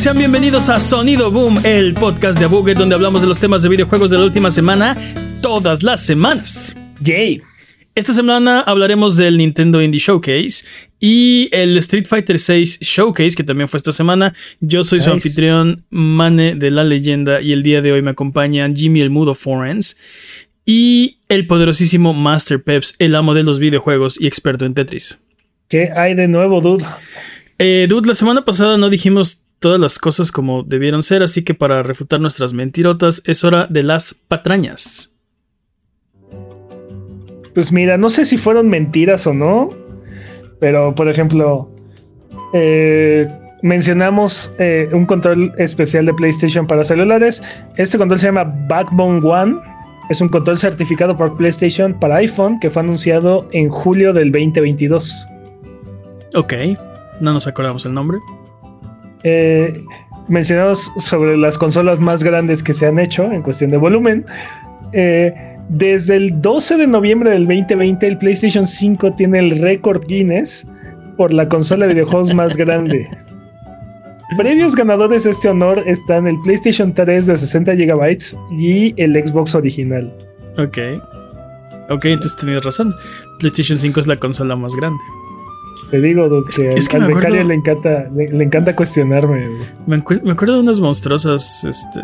Sean bienvenidos a Sonido Boom, el podcast de Buget donde hablamos de los temas de videojuegos de la última semana, todas las semanas. Yay. Esta semana hablaremos del Nintendo Indie Showcase y el Street Fighter VI Showcase, que también fue esta semana. Yo soy su anfitrión, Mane de la leyenda, y el día de hoy me acompañan Jimmy el Mudo Forens y el poderosísimo Master Peps, el amo de los videojuegos y experto en Tetris. ¿Qué hay de nuevo, dude? Eh, dude, la semana pasada no dijimos todas las cosas como debieron ser, así que para refutar nuestras mentirotas es hora de las patrañas. Pues mira, no sé si fueron mentiras o no, pero por ejemplo, eh, mencionamos eh, un control especial de PlayStation para celulares. Este control se llama Backbone One. Es un control certificado por PlayStation para iPhone que fue anunciado en julio del 2022. Ok, no nos acordamos el nombre. Eh, mencionamos sobre las consolas más grandes que se han hecho en cuestión de volumen. Eh, desde el 12 de noviembre del 2020, el PlayStation 5 tiene el récord Guinness por la consola de videojuegos más grande. Previos ganadores de este honor están el PlayStation 3 de 60 GB y el Xbox original. Ok. Ok, entonces tenías razón. PlayStation 5 es la consola más grande. Te digo, dude, que es que al me acuerdo- le encanta, le, le encanta cuestionarme. Me, me acuerdo de unas monstruosas, este...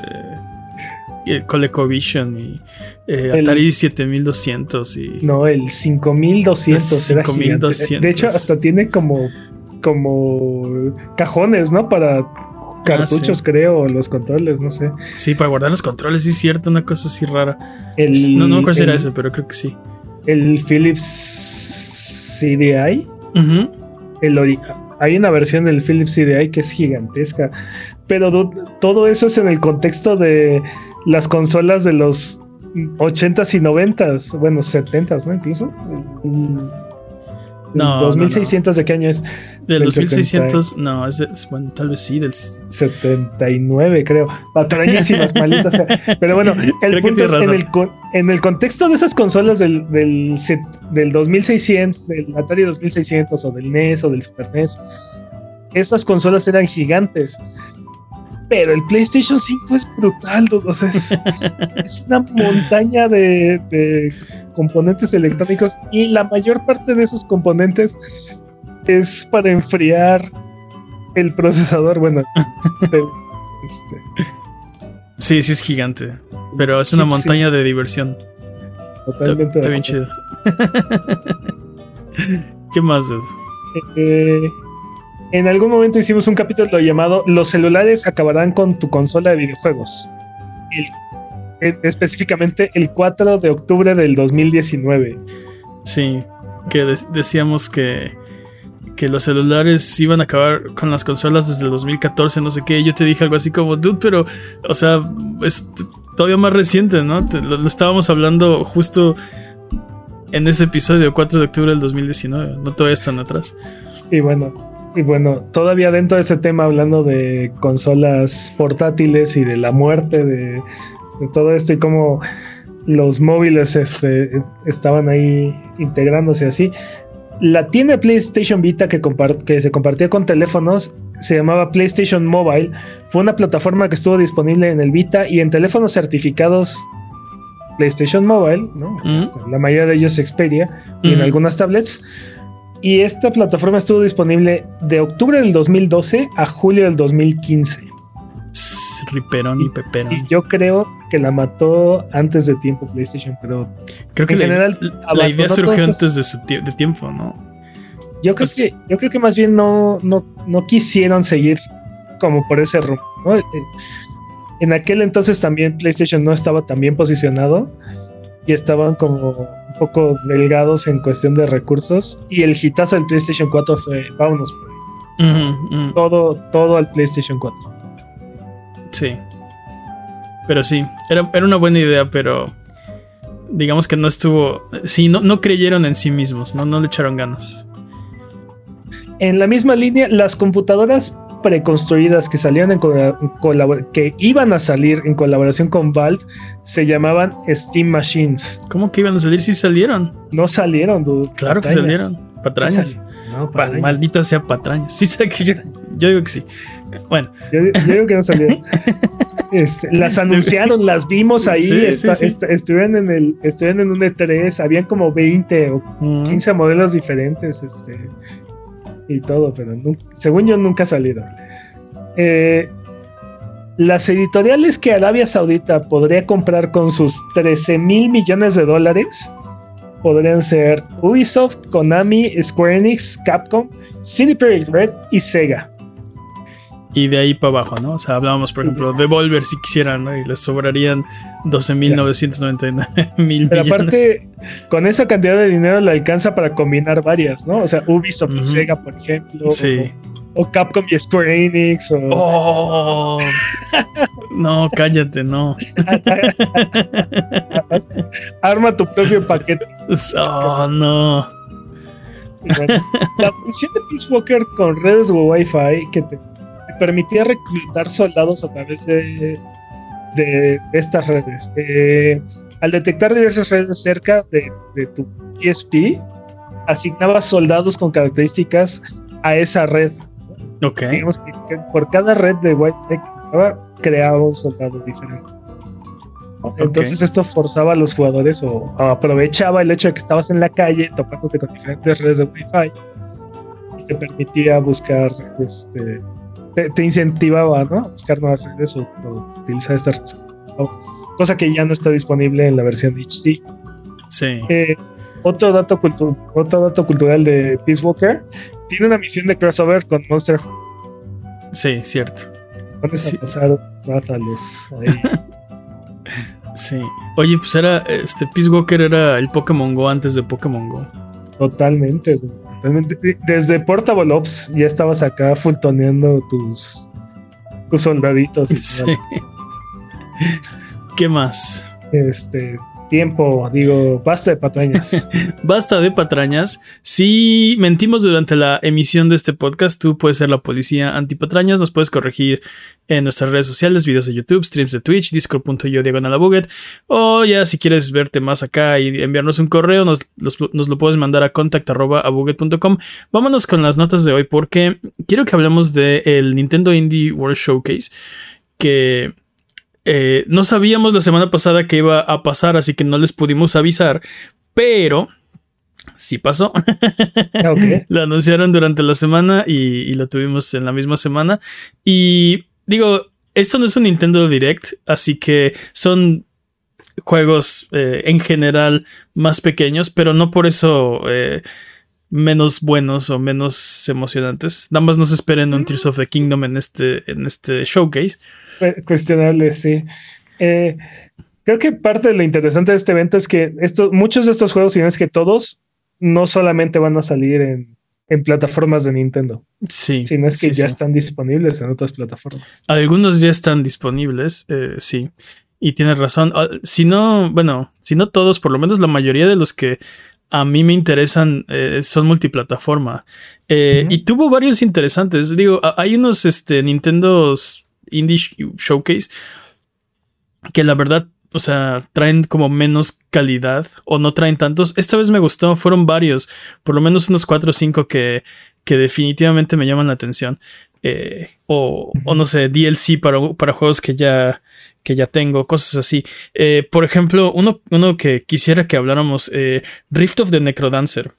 eh, ColecoVision y eh, El- Atari 7200 y... No, el 5200 era 5200. gigante. De hecho, hasta tiene como, como cajones, ¿no? Para cartuchos, Ah, sí. creo, o los controles, no sé. Sí, para guardar los controles, sí es cierto, una cosa así rara. El, no, no me acuerdo si era el- ese, pero creo que sí. El Philips CDI. El ori- hay una versión del Philips CDI que es gigantesca. Pero todo eso es en el contexto de las consolas de los 80s y 90s, bueno, 70s, ¿no? Incluso. El- el- el No, no, 2600 de qué año es? Del Del 2600, no, es, de- bueno, tal vez sí, del... 79, creo. Patrañísimas, maldita sea. Pero bueno, el Creo punto es en el, en el contexto de esas consolas del, del, del 2600, del Atari 2600 o del NES o del Super NES, esas consolas eran gigantes. Pero el PlayStation 5 es brutal, o sea, es, es una montaña de, de componentes electrónicos y la mayor parte de esos componentes es para enfriar el procesador. Bueno, este, Sí, sí es gigante, pero es una Sí, sí. montaña de diversión. totalmente. Está bien chido. ¿Qué más? Eh, en algún momento hicimos un capítulo llamado Los celulares acabarán con tu consola de videojuegos. El- específicamente el 4 de octubre del 2019. Sí, que de- decíamos que, que los celulares iban a acabar con las consolas desde el 2014, no sé qué. Yo te dije algo así como, dude, pero, o sea, es todavía más reciente, ¿no? Te- lo, lo estábamos hablando justo en ese episodio 4 de octubre del 2019, no te vayas tan atrás. Y bueno, y bueno, todavía dentro de ese tema hablando de consolas portátiles y de la muerte de todo esto y cómo los móviles este, estaban ahí integrándose así. La tienda PlayStation Vita que, que se compartía con teléfonos se llamaba PlayStation Mobile. Fue una plataforma que estuvo disponible en el Vita y en teléfonos certificados PlayStation Mobile, ¿no? Mm. Este, La mayoría de ellos Xperia y en Mm. algunas tablets. Y esta plataforma estuvo disponible de octubre del 2012 a julio del 2015. Riperón y Peperón. Y yo creo que la mató antes de tiempo PlayStation, pero Creo que en la, general, la idea surgió antes de su tie- de tiempo, ¿no? yo creo Pues- que yo creo que más bien no, no, no quisieron seguir como por ese rumbo. ¿no? Eh, En aquel entonces también PlayStation no estaba tan bien posicionado y estaban como un poco delgados en cuestión de recursos. Y el hitazo del PlayStation 4 fue, vámonos por ahí. Todo, todo al PlayStation 4. Sí. Pero sí, era, era una buena idea, pero digamos que no estuvo. Sí, no, no creyeron en sí mismos, no, no le echaron ganas. En la misma línea, las computadoras preconstruidas que salían en que iban a salir en colaboración con Valve se llamaban Steam Machines. ¿Cómo que iban a salir si salieron? No salieron, dude. Claro que salieron. patrañas. Maldita sea patrañas. Sí, sé que yo, digo que sí. Bueno. Yo, digo que no salieron. Este, las anunciaron, las vimos ahí. estuvieron, en el, estuvieron en un E3. Habían como 20 o 15 modelos diferentes. Este, y todo, pero según yo nunca salieron. Eh, las editoriales que Arabia Saudita podría comprar con sus 13 mil millones de dólares podrían ser Ubisoft, Konami, Square Enix, Capcom, CD Projekt Red y Sega. Y de ahí para abajo, ¿no? O sea, hablábamos, por ejemplo, de Volver si quisieran, ¿no? Y les sobrarían 12.999 mil Pero aparte, con esa cantidad de dinero le alcanza para combinar varias, ¿no? O sea, Ubisoft y Sega, por ejemplo. Sí. O, Capcom y Square Enix. O... Oh, no, cállate, no. Arma tu propio paquete. Oh, no. la función de Peace Walker con redes de Wi-Fi que te permitía reclutar soldados a través de, de estas redes. Eh, al detectar diversas redes cerca de, tu PSP, asignaba soldados con características a esa red. Ok. Digamos que, por cada red de Wi-Fi creaba un soldado diferente. Entonces esto forzaba a los jugadores o, aprovechaba el hecho de que estabas en la calle topándote con diferentes redes de Wi-Fi y te permitía buscar este, te, incentivaba ¿no? a buscar nuevas redes o, utilizar estas redes. Cosa que ya no está disponible en la versión HD. Sí. Eh, otro, dato otro dato cultural de Peace Walker tiene una misión de crossover con Monster Hunter. Sí, cierto. Puedes sí. pasar, ahí. sí. Oye, pues era, este, Peace Walker era el Pokémon Go antes de Pokémon Go. Totalmente, desde Portable Ops ya estabas acá fultoneando tus, tus soldaditos. ¿Qué más? Este, tiempo, digo, basta de patrañas. basta de patrañas. Si mentimos durante la emisión de este podcast, tú puedes ser la policía antipatrañas, nos puedes corregir en nuestras redes sociales, videos de YouTube, streams de Twitch, discord.io diagonal a buget, o ya si quieres verte más acá y enviarnos un correo, nos, lo puedes mandar a contact.abuget.com. Vámonos con las notas de hoy porque quiero que hablemos del Nintendo Indie World Showcase, que eh, no sabíamos la semana pasada que iba a pasar, así que no les pudimos avisar, pero sí pasó. Ah, lo anunciaron durante la semana y, lo tuvimos en la misma semana. Y digo, esto no es un Nintendo Direct, así que son juegos eh, en general más pequeños, pero no por eso eh, menos buenos o menos emocionantes. Nada más nos esperen un Tears of the Kingdom en este, en este showcase. Cuestionable, sí. Eh, creo que parte de lo interesante de este evento es que esto, muchos de estos juegos, si no es que todos, no solamente van a salir en, plataformas de Nintendo. Sí. Sino es que ya están disponibles en otras plataformas. Algunos ya están disponibles, eh, sí. Y tienes razón. Ah, si no, bueno, si no todos, por lo menos la mayoría de los que a mí me interesan eh, son multiplataforma. Y tuvo varios interesantes. Digo, hay unos este, Nintendos Indie Showcase que la verdad, o sea, traen como menos calidad o no traen tantos. Esta vez me gustó, fueron varios, por lo menos unos 4 o 5 que, que definitivamente me llaman la atención. Eh, o, o, no sé, DLC para, para juegos que ya, que ya tengo, cosas así. Eh, por ejemplo, uno, uno que quisiera que habláramos, eh, Rift of the Necrodancer.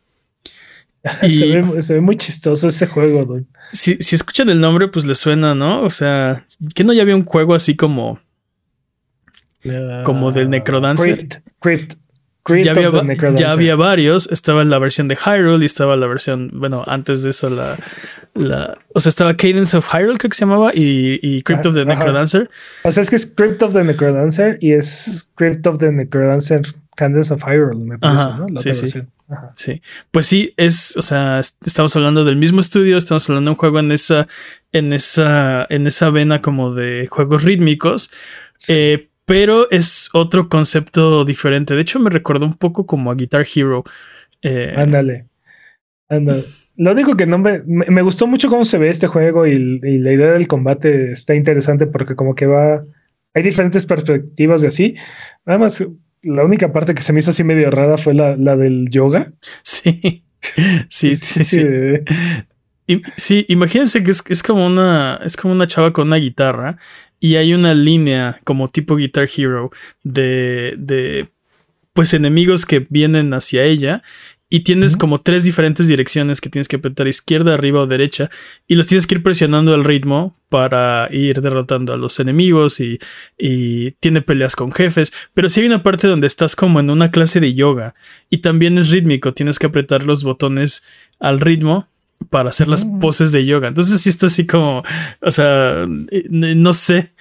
se, ve, muy chistoso ese juego, Si, si, escuchan el nombre, pues les suena, ¿no? O sea, que no ya había un juego así como. como del Necrodancer. Crypt, ya, había, ya había varios. Estaba la versión de Hyrule y estaba la versión. Bueno, antes de eso, la. la o sea, estaba Cadence of Hyrule, creo que se llamaba, y, y Crypt of the Necrodancer. O sea, es que es Crypt of the Necrodancer y es Crypt of the Necrodancer Cadence of Hyrule, me parece, ¿no? sí, sí. Sí, pues sí, es, o sea, estamos hablando del mismo estudio, estamos hablando de un juego en esa, en esa, en esa vena como de juegos rítmicos, eh, pero es otro concepto diferente. De hecho, me recordó un poco como a Guitar Hero. Eh, ándale, ándale. Lo único que no me, me, gustó mucho cómo se ve este juego y, y la idea del combate está interesante porque como que va, hay diferentes perspectivas de así. Nada más la única parte que se me hizo así medio rara fue la, del yoga. Sí. Sí, sí, sí. sí, imagínense que es, como una, es como una chava con una guitarra y hay una línea como tipo Guitar Hero de, de pues enemigos que vienen hacia ella y tienes como tres diferentes direcciones que tienes que apretar izquierda, arriba o derecha y los tienes que ir presionando al ritmo para ir derrotando a los enemigos y, y tiene peleas con jefes, pero si hay una parte donde estás como en una clase de yoga y también es rítmico, tienes que apretar los botones al ritmo para hacer las mm. poses de yoga. Entonces sí está así como, o sea, eh, no sé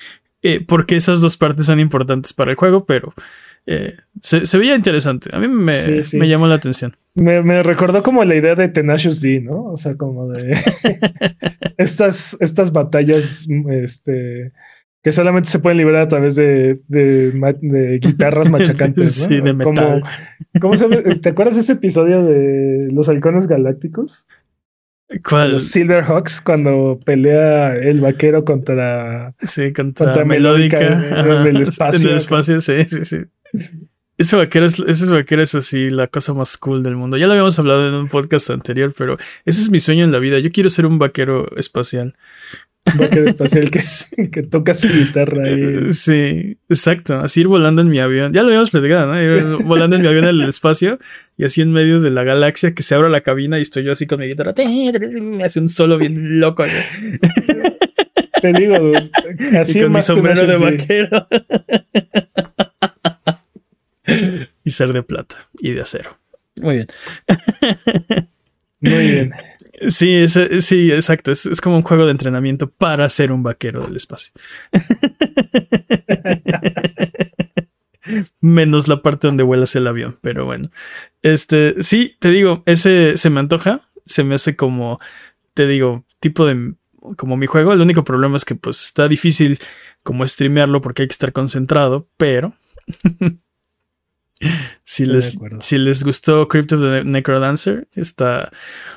eh, por qué esas dos partes son importantes para el juego, pero eh, se, veía interesante. A mí me, me llamó la atención. Me, recordó como la idea de Tenacious D, ¿no? O sea, como de estas, estas batallas este, que solamente se pueden liberar a través de, de, guitarras machacantes, ¿no? Sí, de metal. ¿cómo se ¿Te acuerdas de ese episodio de Los Halcones Galácticos? ¿Cuál? Los Silverhawks, cuando pelea el vaquero contra. Sí, contra, Melódica. En, el espacio. En el espacio, sí, sí, sí. Ese vaquero, es, ese vaquero es así la cosa más cool del mundo. Ya lo habíamos hablado en un podcast anterior, pero ese es mi sueño en la vida. Yo quiero ser un vaquero espacial. Un vaquero espacial que, que toca su guitarra. Y... Sí, exacto. Así ir volando en mi avión. Ya lo habíamos platicado, ¿no? Ir volando en mi avión en el espacio y así en medio de la galaxia que se abra la cabina y estoy yo así con mi guitarra. Me hace un solo bien loco. Te digo, así y con mi sombrero de vaquero y ser de plata y de acero. Muy bien. Muy bien. Sí, sí, exacto. Es, como un juego de entrenamiento para ser un vaquero del espacio. Menos la parte donde vuelas el avión, pero bueno. Este, sí, te digo, ese se me antoja. Se me hace como, te digo, tipo de como mi juego. El único problema es que pues está difícil como streamearlo porque hay que estar concentrado, pero si les, si les gustó Crypt of the Necrodancer, está.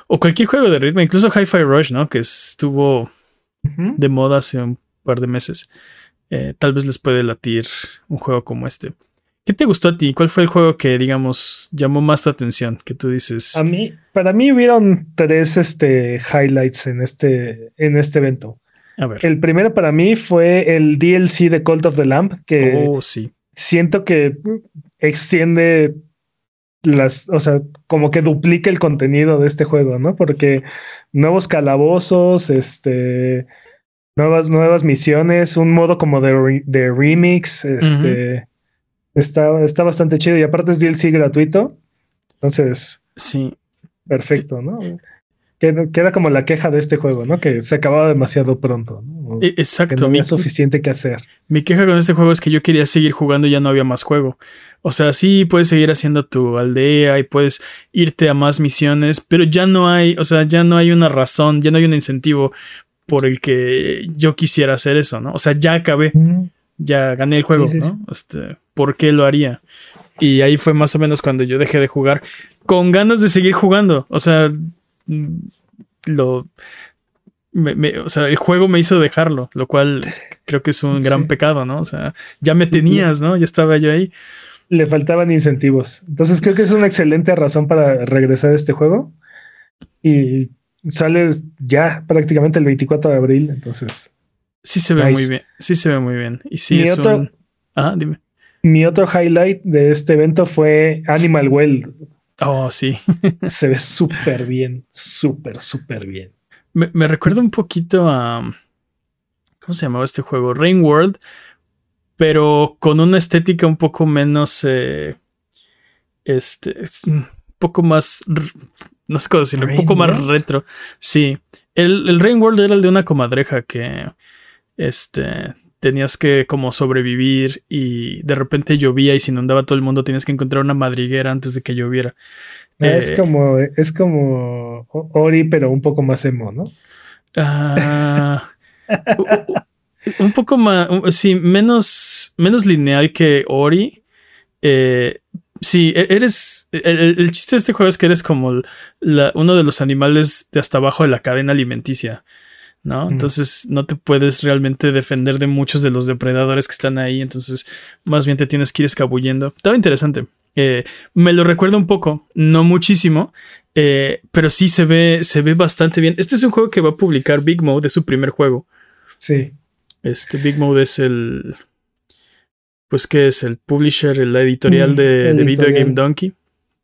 O cualquier juego de ritmo, incluso Hi-Fi Rush, ¿no? Que estuvo de moda hace un par de meses. Eh, tal vez les puede latir un juego como este. ¿Qué te gustó a ti? ¿Cuál fue el juego que, digamos, llamó más tu atención? Que tú dices. A mí, para mí hubieron tres este, highlights en este, en este evento. A ver. El primero para mí fue el DLC de Cult of the Lamp, que oh, sí. siento que extiende las, o sea, como que duplica el contenido de este juego, ¿no? Porque nuevos calabozos, este, nuevas, nuevas misiones, un modo como de, de remix, este, está, está bastante chido y aparte es DLC gratuito, entonces, sí, perfecto, ¿no? Que, era como la queja de este juego, ¿no? Que se acababa demasiado pronto. ¿no? E, exacto. Que no había suficiente que hacer. Mi queja con este juego es que yo quería seguir jugando y ya no había más juego. O sea, sí puedes seguir haciendo tu aldea y puedes irte a más misiones, pero ya no hay, o sea, ya no hay una razón, ya no hay un incentivo por el que yo quisiera hacer eso, ¿no? O sea, ya acabé, ya gané el juego, ¿no? Este, ¿por qué lo haría? Y ahí fue más o menos cuando yo dejé de jugar con ganas de seguir jugando. O sea, Mm, lo... o sea, el juego me hizo dejarlo, lo cual creo que es un gran pecado, ¿no? O sea, ya me tenías, ¿no? Ya estaba yo ahí. Le faltaban incentivos. Entonces creo que es una excelente razón para regresar a este juego. Y sale ya prácticamente el 24 de abril, entonces. Sí se ve muy bien, sí se ve muy bien. Y sí es un... Ah, dime. Mi otro highlight de este evento fue Animal Well. Oh, sí. Se ve súper bien, súper, súper bien. Me, recuerda un poquito a. ¿Cómo se llamaba este juego? Rain World, pero con una estética un poco menos. Eh, este. Un poco más. No sé cómo decirlo, un poco más retro. Sí. El, el Rain World era el de una comadreja que. Este tenías que como sobrevivir y de repente llovía y se inundaba todo el mundo, tienes que encontrar una madriguera antes de que lloviera. Es eh, como es como Ori, pero un poco más emo, ¿no? Ah, un poco más, sí, menos, menos lineal que Ori. Eh, sí, e-, eres. El, chiste de este juego es que eres como uno de los animales de hasta abajo de la cadena alimenticia. ¿no? Entonces no te puedes realmente defender de muchos de los depredadores que están ahí, entonces más bien te tienes que ir escabullendo. Estaba interesante. Eh, me lo recuerda un poco, no muchísimo. Eh, pero sí se ve, se ve bastante bien. Este es un juego que va a publicar Big Mode, es su primer juego. Sí. Este Big Mode es el. Pues que es el publisher, la editorial Mm, de, de Video. Game Donkey.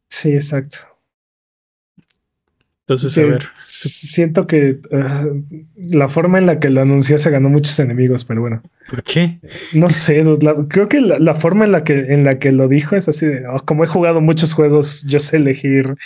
Sí, exacto. Entonces, Sí, a ver. Siento que ah, la forma en la que lo anunció se ganó muchos enemigos, pero bueno. ¿Por qué? No sé, la- creo que la, la forma en la que en la que lo dijo es así de "Oh, como he jugado muchos juegos, yo sé elegir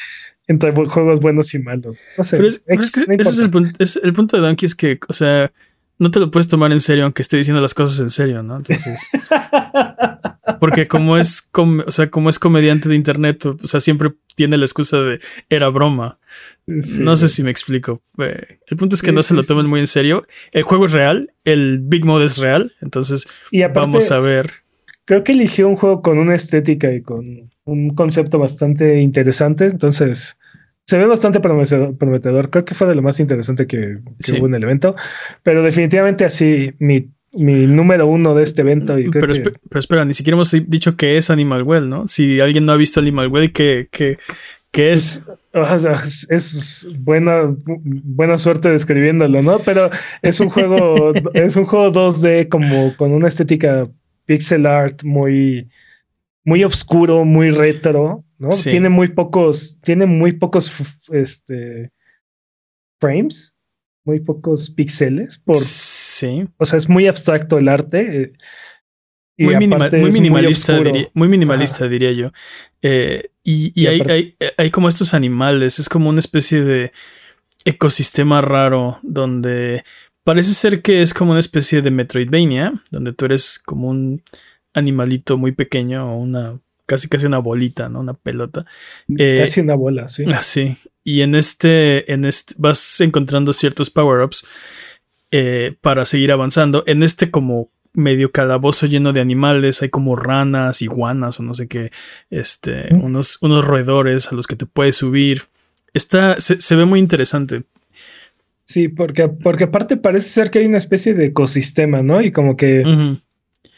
entre juegos buenos y malos. No sé. Pero es, pero X, es que no ese es el, punto, es el punto de Donkey es que, o sea, no te lo puedes tomar en serio aunque esté diciendo las cosas en serio, ¿no? Entonces, porque como es, com- o sea, como es comediante de internet, o sea, siempre tiene la excusa de era broma. Sí, no sé si me explico. Eh, el punto es que Sí, no se lo tomen muy en serio. El juego es real, el Big Mode es real, entonces Y aparte, vamos a ver. creo que eligió un juego con una estética y con un concepto bastante interesante, entonces se ve bastante prometedor. prometedor. Creo que fue de lo más interesante que, que Sí. hubo en el evento, pero definitivamente así mi, mi número uno de este evento. Y Pero, que- espe- pero espera, ni siquiera hemos dicho que es Animal Well, ¿no? Si alguien no ha visto Animal Well, ¿qué, qué, qué es? Sea, es- es buena, buena suerte describiéndolo, ¿no? Pero es un juego, es un juego 2D como con una estética pixel art muy, muy oscuro, muy retro, ¿no? Sí. Tiene muy pocos, tiene muy pocos este, frames, muy pocos píxeles, por, Sí. o sea, es muy abstracto el arte. eh, y muy, minima- muy minimalista, oscuro. diría, muy minimalista diría yo. Eh, y y Y hay, hay, hay como estos animales, es como una especie de ecosistema raro donde parece ser que es como una especie de Metroidvania, donde tú eres como un animalito muy pequeño o una casi casi una bolita, ¿no? Una pelota. eh, Casi una bola, sí. Así. Y en este, en este, vas encontrando ciertos power-ups eh, para seguir avanzando. En este como medio calabozo lleno de animales, hay como ranas, iguanas o no sé qué, este, Mm. unos, unos roedores a los que te puedes subir. Está, se, se ve muy interesante. Sí, porque, porque aparte parece ser que hay una especie de ecosistema, ¿no? Y como que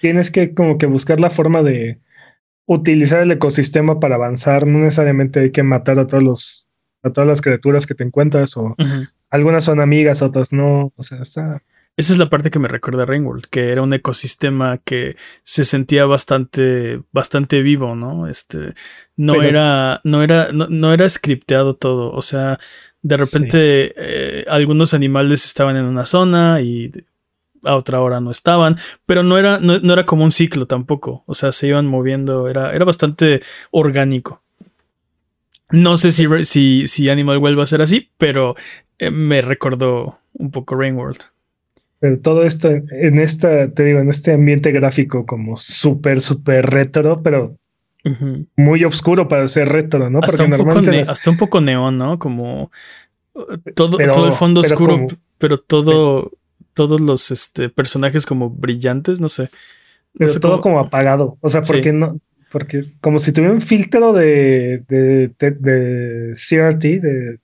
tienes que como que buscar la forma de utilizar el ecosistema para avanzar. No necesariamente hay que matar a todos los, a todas las criaturas que te encuentras, o algunas son amigas, otras no. O sea, está. Esa es la parte que me recuerda a Rainworld, que era un ecosistema que se sentía bastante, bastante vivo, ¿no? Este, no Pero- era, no era, no, no era scripteado todo. O sea, de repente eh, algunos animales estaban en una zona y a otra hora no estaban, pero no era, no, no era como un ciclo tampoco. O sea, se iban moviendo, era, era bastante orgánico. No sé si, si, si Animal Well va a ser así, pero eh, me recordó un poco Rainworld. Pero todo esto en, esta, te digo, en este ambiente gráfico como súper, súper retro, pero muy oscuro para ser retro, ¿no? hasta, un poco hasta un poco neón, ¿no? Como uh, todo, Pero- todo el fondo oscuro, como- pero todo, todos los este, personajes como brillantes, no sé. No pero sé todo cómo- como apagado. O sea, Sí. porque no, porque como si tuviera un filtro de, de, de, de CRT, de,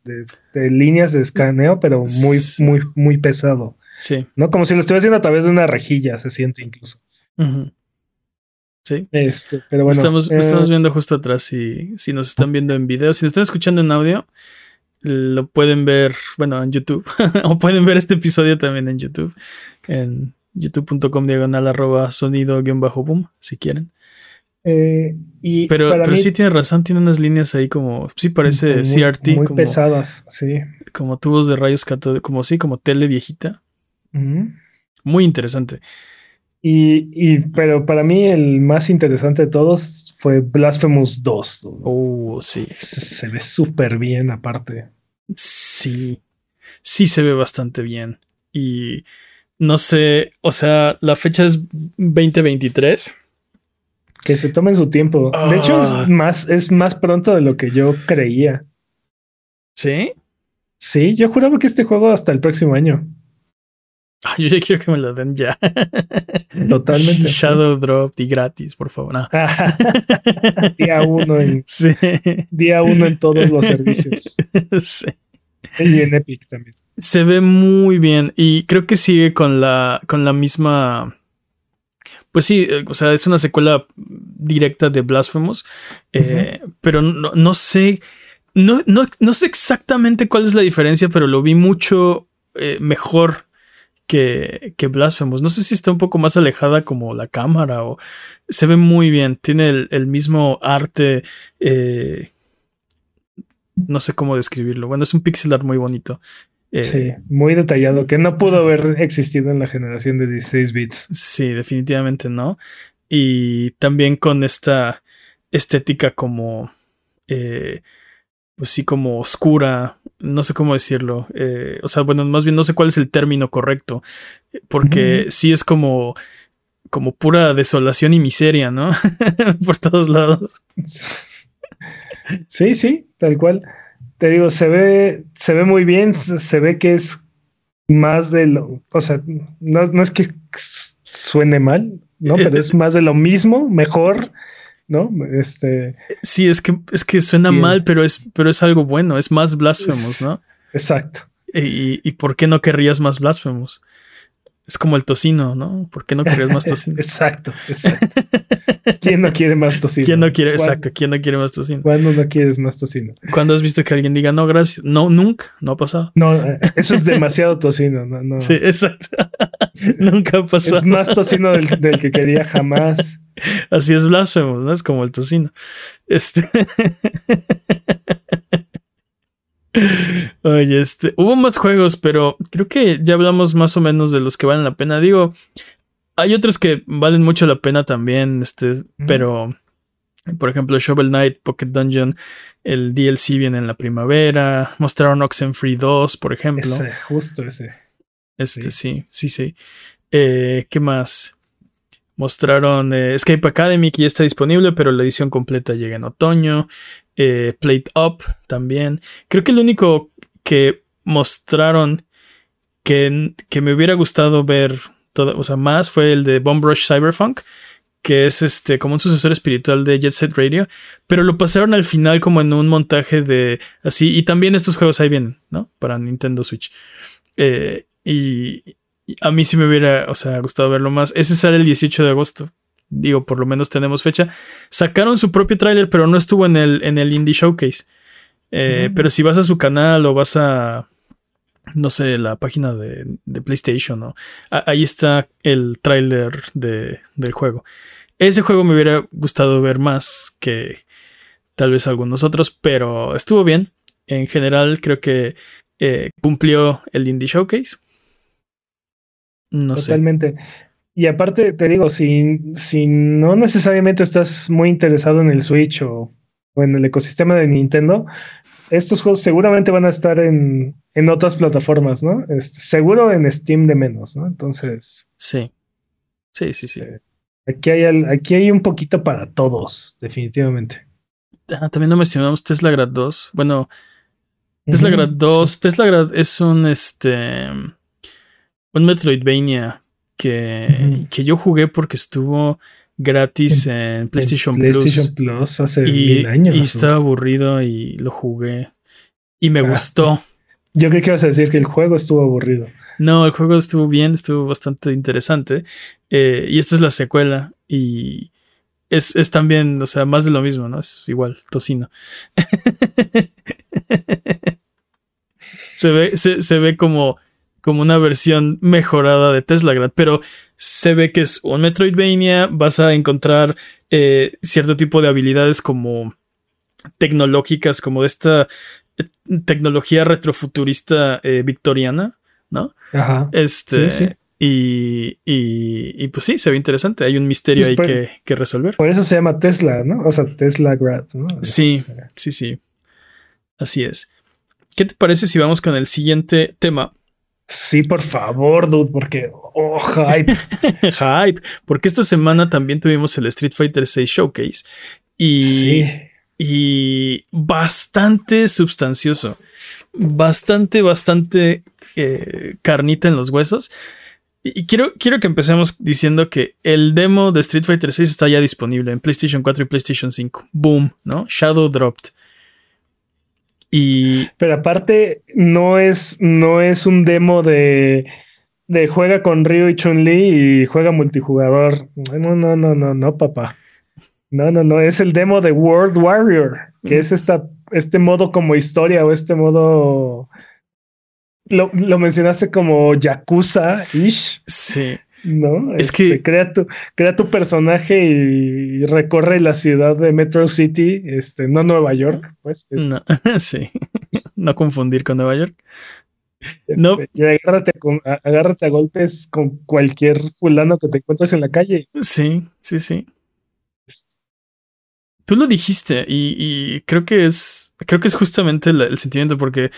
de, líneas de escaneo, pero muy, Sí. muy, muy pesado. Sí. ¿No? Como si lo estuviera haciendo a través de una rejilla, se siente incluso. Sí. Este, pero bueno. estamos, eh, estamos viendo justo atrás si, si nos están viendo en video. Si nos están escuchando en audio, lo pueden ver, bueno, en YouTube. o pueden ver este episodio también en YouTube. En youtube.com diagonal arroba sonido guion bajo boom, si quieren. eh, y Pero, pero mí, sí tiene razón, tiene unas líneas ahí como, sí parece muy- CRT, Muy como, pesadas, sí. como tubos de rayos catódicos, como sí, como tele viejita. Muy interesante. Y, y, pero para mí el más interesante de todos fue Blasphemous 2. Oh, sí. Se, se ve súper bien aparte. Sí. Sí se ve bastante bien. Y no sé, o sea, la fecha es 2023. Que se tomen su tiempo. De hecho, Ah. es más, es más pronto de lo que yo creía. ¿Sí? Sí, yo juraba que este juego hasta el próximo año. Ah, yo ya quiero que me lo den ya. Totalmente. Shadow Drop y gratis, por favor. No. día uno en Sí. día uno en todos los servicios. sí. Y en Epic también. Se ve muy bien y creo que sigue con la, con la misma... Pues sí, eh, o sea, es una secuela directa de Blasphemous, eh, pero no, no sé, no, no, no, sé exactamente cuál es la diferencia, pero lo vi mucho eh, mejor que, que Blasphemous. No sé si está un poco más alejada como la cámara o se ve muy bien. Tiene el, mismo arte. Eh, no sé cómo describirlo. Bueno, es un pixel art muy bonito. Eh, sí, muy detallado, que no pudo haber existido en la generación de 16 bits. Sí, definitivamente no. Y también con esta estética como, eh, pues sí, como oscura, no sé cómo decirlo. Eh, o sea, bueno, más bien no sé cuál es el término correcto, porque sí es como, como pura desolación y miseria, ¿no? Por todos lados. Sí, sí, tal cual. Te digo, se ve, se ve muy bien, se ve que es más de lo, o sea, no, no es que suene mal, ¿no? Pero es más de lo mismo, mejor, ¿no? Este. Sí, es que, es que suena mal, pero es, pero es algo bueno, es más blasphemous, ¿no? Exacto. ¿Y, y por qué no querrías más blasphemous? Es como el tocino, ¿no? ¿Por qué no quieres más tocino? exacto, exacto. ¿Quién no quiere más tocino? ¿Quién no quiere, exacto, quién no quiere más tocino? ¿Cuándo no quieres más tocino? ¿Cuándo has visto que alguien diga no, gracias? No, nunca, no ha pasado. No, eh, eso es demasiado tocino, no, no. Sí, exacto. nunca ha pasado. Es más tocino del, del que quería jamás. Así es blasfemo, ¿no? Es como el tocino. Este. Oye, este, hubo más juegos, pero creo que ya hablamos más o menos de los que valen la pena. Digo, hay otros que valen mucho la pena también, este, pero por ejemplo, Shovel Knight, Pocket Dungeon, el DLC viene en la primavera. Mostraron Oxenfree 2, por ejemplo. Ese, justo ese. Este, sí, sí, sí. Eh, ¿Qué más? Mostraron eh, Escape Academy, que ya está disponible, pero la edición completa llega en otoño. Eh, Plate Up también. Creo que el único que mostraron que, que me hubiera gustado ver todo, o sea, más fue el de Bomb Rush Cyberpunk, que es este como un sucesor espiritual de Jet Set Radio, pero lo pasaron al final como en un montaje de así, y también estos juegos ahí vienen, ¿no? Para Nintendo Switch. Eh, y, a mí sí me hubiera, o sea, gustado verlo más. Ese sale el 18 de agosto. Digo, por lo menos tenemos fecha. Sacaron su propio tráiler, pero no estuvo en el, en el Indie Showcase. Eh, pero si vas a su canal o vas a, no sé, la página de, PlayStation, ¿no? ahí está el tráiler de, del juego. Ese juego me hubiera gustado ver más que tal vez algunos otros, pero estuvo bien. En general, creo que eh, cumplió el Indie Showcase. No Totalmente. Y aparte, te digo, si, si no necesariamente estás muy interesado en el Switch o, en el ecosistema de Nintendo, estos juegos seguramente van a estar en, en otras plataformas, ¿no? Este, seguro en Steam de menos, ¿no? Entonces. Sí. Sí, sí, sí. Este, aquí hay, aquí hay un poquito para todos, definitivamente. Ah, también no mencionamos Tesla Grad 2. Bueno, Tesla Grad 2. Tesla Grad es un este un Metroidvania que, que yo jugué porque estuvo gratis en, PlayStation, Plus. hace y, años. Y estaba aburrido y lo jugué. Y me ah, gustó. Yo creo que ibas a decir que el juego estuvo aburrido. No, el juego estuvo bien, estuvo bastante interesante. Eh, y esta es la secuela. Y es, es, también, o sea, más de lo mismo, ¿no? Es igual, tocino. se, ve, se, se ve como como una versión mejorada de Tesla Grad, pero se ve que es un Metroidvania, vas a encontrar eh, cierto tipo de habilidades como tecnológicas, como de esta eh, tecnología retrofuturista eh, victoriana, ¿no? Ajá. Este, Y, y, pues sí, se ve interesante. Hay un misterio ahí que, que, resolver. Por eso se llama Tesla, ¿no? O sea, Tesla Grad, ¿no? Sí, sí, sí. Así es. ¿Qué te parece si vamos con el siguiente tema? Sí, por favor, dude, porque oh, hype. hype, porque esta semana también tuvimos el Street Fighter 6 Showcase y, y bastante sustancioso, bastante, bastante eh, carnita en los huesos. Y quiero, quiero que empecemos diciendo que el demo de Street Fighter 6 está ya disponible en PlayStation 4 y PlayStation 5. Boom, ¿no? Shadow Dropped. Y... Pero aparte, no es, no es un demo de, de juega con Ryu y Chun-Li y juega multijugador. No, no, no, no, no, papá. No, no, no, es el demo de World Warrior, que es esta este modo como historia o este modo. Lo, lo mencionaste como Yakuza-ish. Sí. ¿No? Es Este, que- crea tu, crea tu personaje y recorre la ciudad de Metro City, este, no Nueva York, pues. es- No, sí. No confundir con Nueva York. este, no. Y agárrate, con- agárrate a golpes con cualquier fulano que te encuentres en la calle. Sí, sí, sí. Este, Tú lo dijiste y, y creo que es creo que es justamente la- el sentimiento porque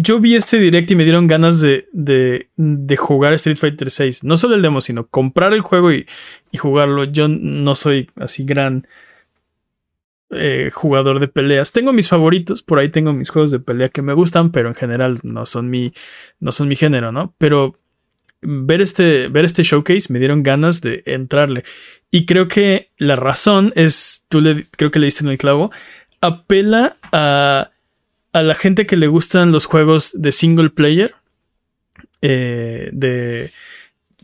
yo vi este direct y me dieron ganas de, de, jugar Street Fighter 6. No solo el demo, sino comprar el juego y, y jugarlo. Yo no soy así gran eh, jugador de peleas. Tengo mis favoritos, por ahí tengo mis juegos de pelea que me gustan, pero en general no son mi, no son mi género, ¿no? Pero ver este, ver este showcase me dieron ganas de entrarle. Y creo que la razón es, tú le, creo que le diste en el clavo, apela a, a la gente que le gustan los juegos de single player, eh, de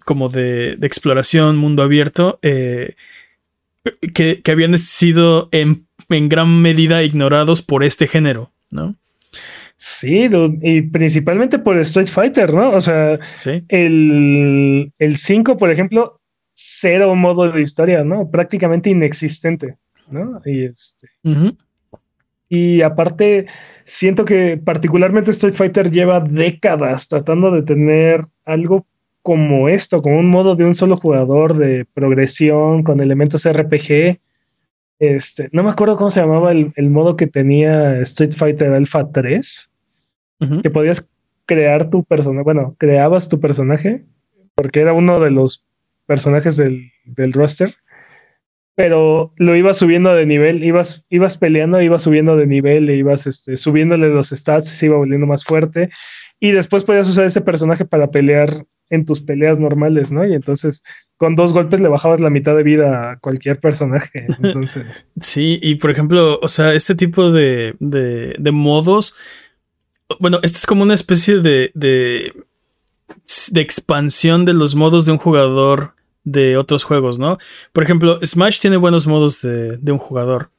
como de, de exploración, mundo abierto, eh, que, que habían sido en, en gran medida ignorados por este género, ¿no? Sí, y principalmente por Street Fighter, ¿no? O sea, Sí. el, el 5, por ejemplo, cero modo de historia, ¿no? Prácticamente inexistente, ¿no? Y este. Y aparte, siento que particularmente Street Fighter lleva décadas tratando de tener algo como esto, como un modo de un solo jugador de progresión con elementos RPG. Este, no me acuerdo cómo se llamaba el, el modo que tenía Street Fighter Alpha 3, Ujú. que podías crear tu personaje, bueno, creabas tu personaje, porque era uno de los personajes del, del roster pero lo ibas subiendo de nivel, ibas, ibas peleando, ibas subiendo de nivel, e ibas este, subiéndole los stats, se iba volviendo más fuerte, y después podías usar ese personaje para pelear en tus peleas normales, ¿no? Y entonces con dos golpes le bajabas la mitad de vida a cualquier personaje. Entonces, Sí, y por ejemplo, o sea, este tipo de, de, de modos, bueno, esto es como una especie de, de, de expansión de los modos de un jugador de otros juegos, ¿no? Por ejemplo, Smash tiene buenos modos de, de un jugador.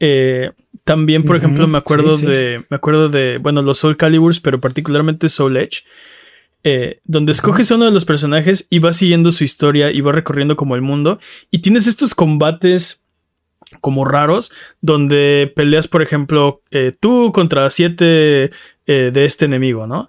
Eh, también, por ejemplo, me acuerdo sí, sí. de. Me acuerdo de. Bueno, los Soul Caliburs, pero particularmente Soul Edge. eh, donde escoges a uno de los personajes y vas siguiendo su historia y vas recorriendo como el mundo. Y tienes estos combates como raros, donde peleas, por ejemplo, eh, tú contra siete de este enemigo, ¿no?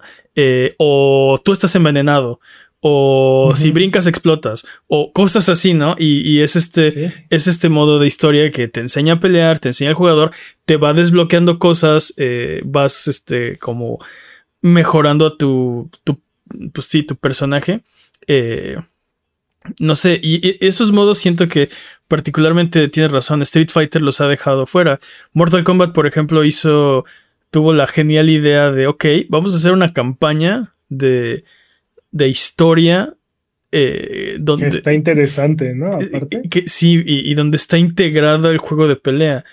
O tú estás envenenado, o si brincas explotas, o cosas así, ¿no? Y, y es este, sí. es este modo de historia que te enseña a pelear, te enseña al jugador, te va desbloqueando cosas, eh, vas este como mejorando a tu, tu pues sí, tu personaje. Eh, no sé, y, y esos modos siento que particularmente tienes razón, Street Fighter los ha dejado fuera. Mortal Kombat, por ejemplo, hizo, tuvo la genial idea de, ok, vamos a hacer una campaña de, de historia eh, donde... está interesante, ¿no? Eh, Aparte. que- sí, y, y donde está integrado el juego de pelea.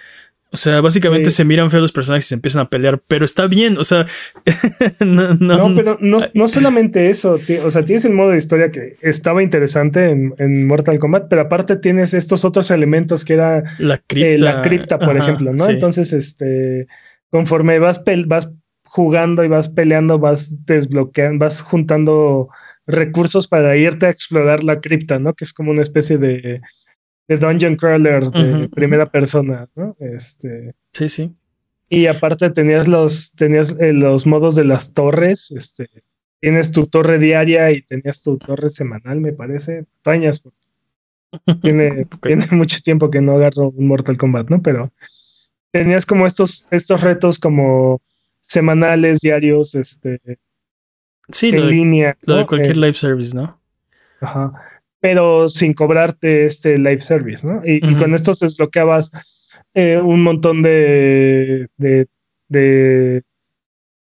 O sea, básicamente Sí. se miran feos los personajes y se empiezan a pelear, pero está bien, o sea, no, no, No, pero no, no solamente eso, o sea, tienes el modo de historia que estaba interesante en, en Mortal Kombat, pero aparte tienes estos otros elementos que era la cripta, eh, la cripta, por ajá, ejemplo, ¿no? sí. Entonces, este, conforme vas, vas jugando y vas peleando, vas desbloqueando, vas juntando recursos para irte a explorar la cripta, ¿no? Que es como una especie de, de dungeon crawler de primera persona, ¿no? Este, sí, sí. y aparte tenías los, tenías eh, los modos de las torres, este, tienes tu torre diaria y tenías tu torre semanal, me parece. Tañas, tiene, tiene mucho tiempo que no agarro un Mortal Kombat, ¿no? Pero tenías como estos, estos retos como semanales, diarios, este, Sí, lo en de, línea. lo de ¿no? cualquier Eh, live service, ¿no? Ajá. Pero sin cobrarte este live service, ¿no? Y, con estos desbloqueabas eh, un montón de, de, de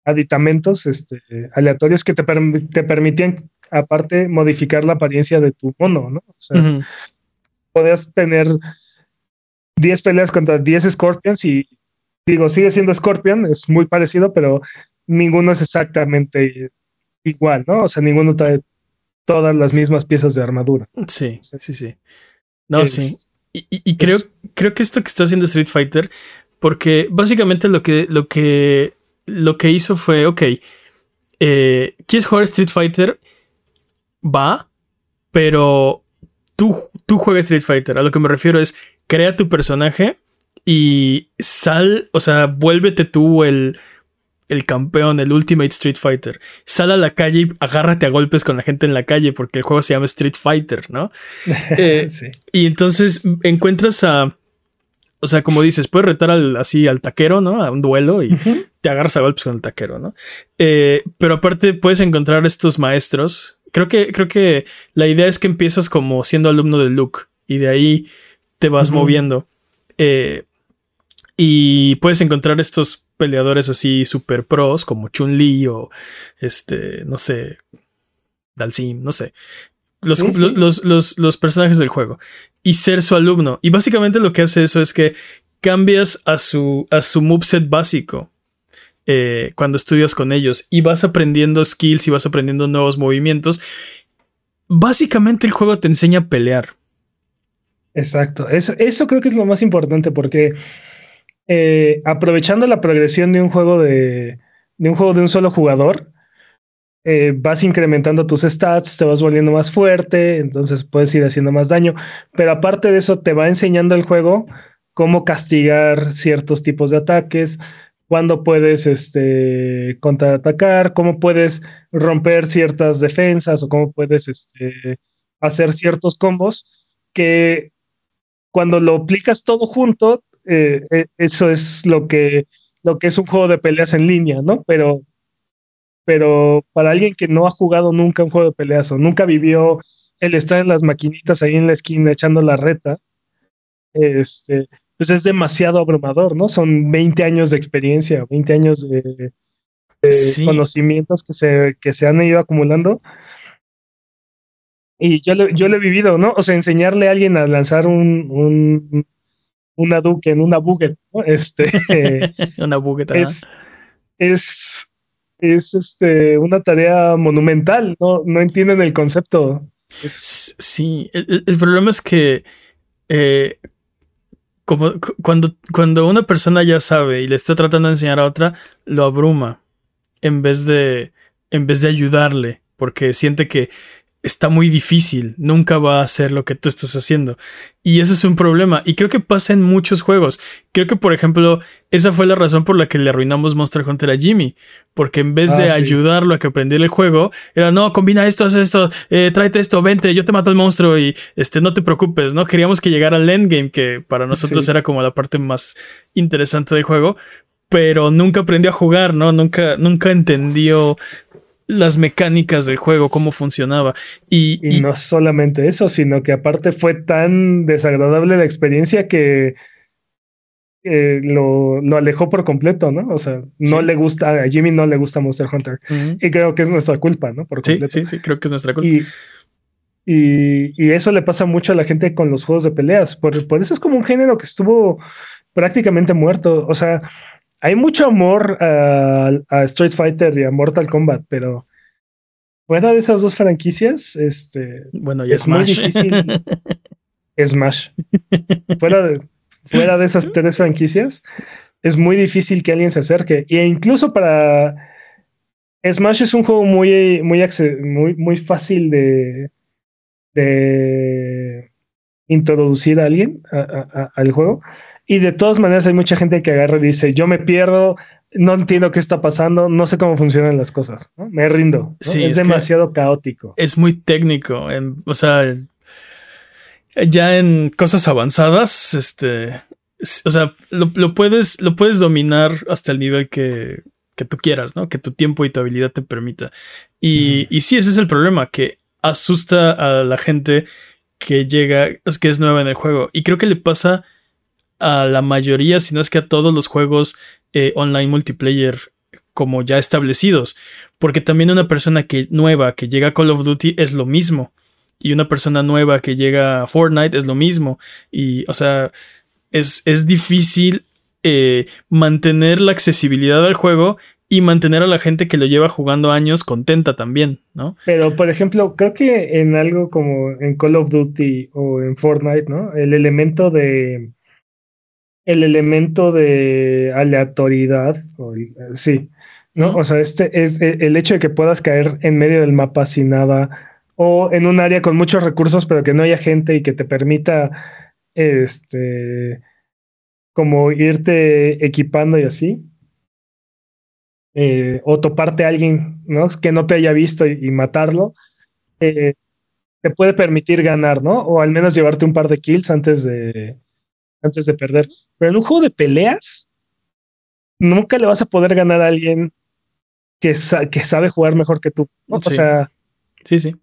aditamentos este, aleatorios que te, perm- te permitían, aparte, modificar la apariencia de tu mono, ¿no? O sea, podías tener 10 peleas contra 10 Scorpions y, digo, sigue siendo Scorpion, es muy parecido, pero ninguno es exactamente igual, ¿no? O sea, ninguno trae todas las mismas piezas de armadura. Sí, sí, sí. No, Es- sí. Y, y- y creo, creo que esto que está haciendo Street Fighter, Porque básicamente lo que, lo que, lo que hizo fue, ok, eh, ¿quieres jugar Street Fighter? Va, pero tú, tú juegas Street Fighter. A lo que me refiero es, crea tu personaje y sal, o sea, vuélvete tú el, el campeón, el Ultimate Street Fighter. Sal a la calle y agárrate a golpes con la gente en la calle porque el juego se llama Street Fighter, ¿no? Eh, sí. Y entonces encuentras a... O sea, como dices, puedes retar al, así al taquero, ¿no? A un duelo y te agarras a golpes con el taquero, ¿no? Eh, pero aparte puedes encontrar estos maestros. Creo que, creo que la idea es que empiezas como siendo alumno de Luke y de ahí te vas moviendo. Eh, y puedes encontrar estos peleadores así super pros como Chun-Li o este, no sé, Dalsim, no sé. Los, Los, personajes del juego y ser su alumno. Y básicamente lo que hace eso es que cambias a su, a su moveset básico eh, cuando estudias con ellos y vas aprendiendo skills y vas aprendiendo nuevos movimientos. Básicamente el juego te enseña a pelear. Exacto. Eso, eso creo que es lo más importante porque eh, aprovechando la progresión de un juego de, un juego de un solo jugador, eh, vas incrementando tus stats, te vas volviendo más fuerte, entonces puedes ir haciendo más daño. Pero aparte de eso, te va enseñando el juego cómo castigar ciertos tipos de ataques, cuándo puedes este, contraatacar, cómo puedes romper ciertas defensas o cómo puedes este, hacer ciertos combos que cuando lo aplicas todo junto, eh, eh, eso es lo que, lo que es un juego de peleas en línea, ¿no? Pero, pero para alguien que no ha jugado nunca un juego de peleas o nunca vivió el estar en las maquinitas ahí en la esquina echando la reta, este, pues es demasiado abrumador, ¿no? Son 20 años de experiencia, 20 años de, conocimientos que se, que se han ido acumulando. Y yo, yo lo he vivido, ¿no? O sea, enseñarle a alguien a lanzar un, una Duke en una Buget, ¿no? Este, una Buget, es, es, es este, una tarea monumental, ¿no? No entienden el concepto. Sí, el, problema es que eh, como, cuando, cuando una persona ya sabe y le está tratando de enseñar a otra, lo abruma en vez de, en vez de ayudarle, porque siente que está muy difícil, nunca va a hacer lo que tú estás haciendo. Y eso es un problema. Y creo que pasa en muchos juegos. Creo que, por ejemplo, esa fue la razón por la que le arruinamos Monster Hunter a Jimmy. Porque en vez de ah, ayudarlo a que aprendiera el juego, era no, combina esto, haz esto, eh, tráete esto, vente, yo te mato al monstruo y este, no te preocupes, ¿no? Queríamos que llegara al endgame, que para nosotros era como la parte más interesante del juego. Pero nunca aprendió a jugar, ¿no? Nunca, nunca entendió las mecánicas del juego, cómo funcionaba. Y, no solamente eso, sino que aparte fue tan desagradable la experiencia que lo, alejó por completo, ¿no? O sea, no le gusta, a Jimmy no le gusta Monster Hunter. Y creo que es nuestra culpa, ¿no? Por sí, sí, sí, creo que es nuestra culpa. Y, eso le pasa mucho a la gente con los juegos de peleas. Por, por eso es como un género que estuvo prácticamente muerto. O sea, hay mucho amor a, Street Fighter y a Mortal Kombat, pero fuera de esas dos franquicias, este, bueno, ya es muy difícil. Smash. fuera, de, fuera de esas tres franquicias, es muy difícil que alguien se acerque. E incluso para Smash es un juego muy, muy, muy, muy fácil de, de introducir a alguien al juego. Y de todas maneras hay mucha gente que agarra y dice, yo me pierdo, no entiendo qué está pasando, no sé cómo funcionan las cosas, me rindo. es, demasiado caótico. Es muy técnico, o sea, ya en cosas avanzadas, este, o sea, lo, puedes, lo puedes dominar hasta el nivel que, que, tú quieras, ¿no? Que tu tiempo y tu habilidad te permita. Y, y sí, ese es el problema, que asusta a la gente que llega, es que es nueva en el juego. Y creo que le pasa a la mayoría, si no es que a todos los juegos eh, online multiplayer como ya establecidos. Porque también una persona que nueva que llega a Call of Duty es lo mismo. Y una persona nueva que llega a Fortnite es lo mismo. Y, o sea, es, es difícil eh, mantener la accesibilidad al juego y mantener a la gente que lo lleva jugando años contenta también, ¿no? Pero, por ejemplo, creo que en algo como en Call of Duty o en Fortnite, ¿no? El elemento de el elemento de aleatoriedad, sí, ¿no? O sea, este es e, el hecho de que puedas caer en medio del mapa sin nada o en un área con muchos recursos, pero que no haya gente y que te permita, este, como irte equipando y así. Eh, o toparte a alguien ¿no? que no te haya visto y, matarlo, eh, te puede permitir ganar, ¿no? O al menos llevarte un par de kills antes de, antes de perder. Pero en un juego de peleas, nunca le vas a poder ganar a alguien que, que sabe jugar mejor que tú. O sea, sí, sí.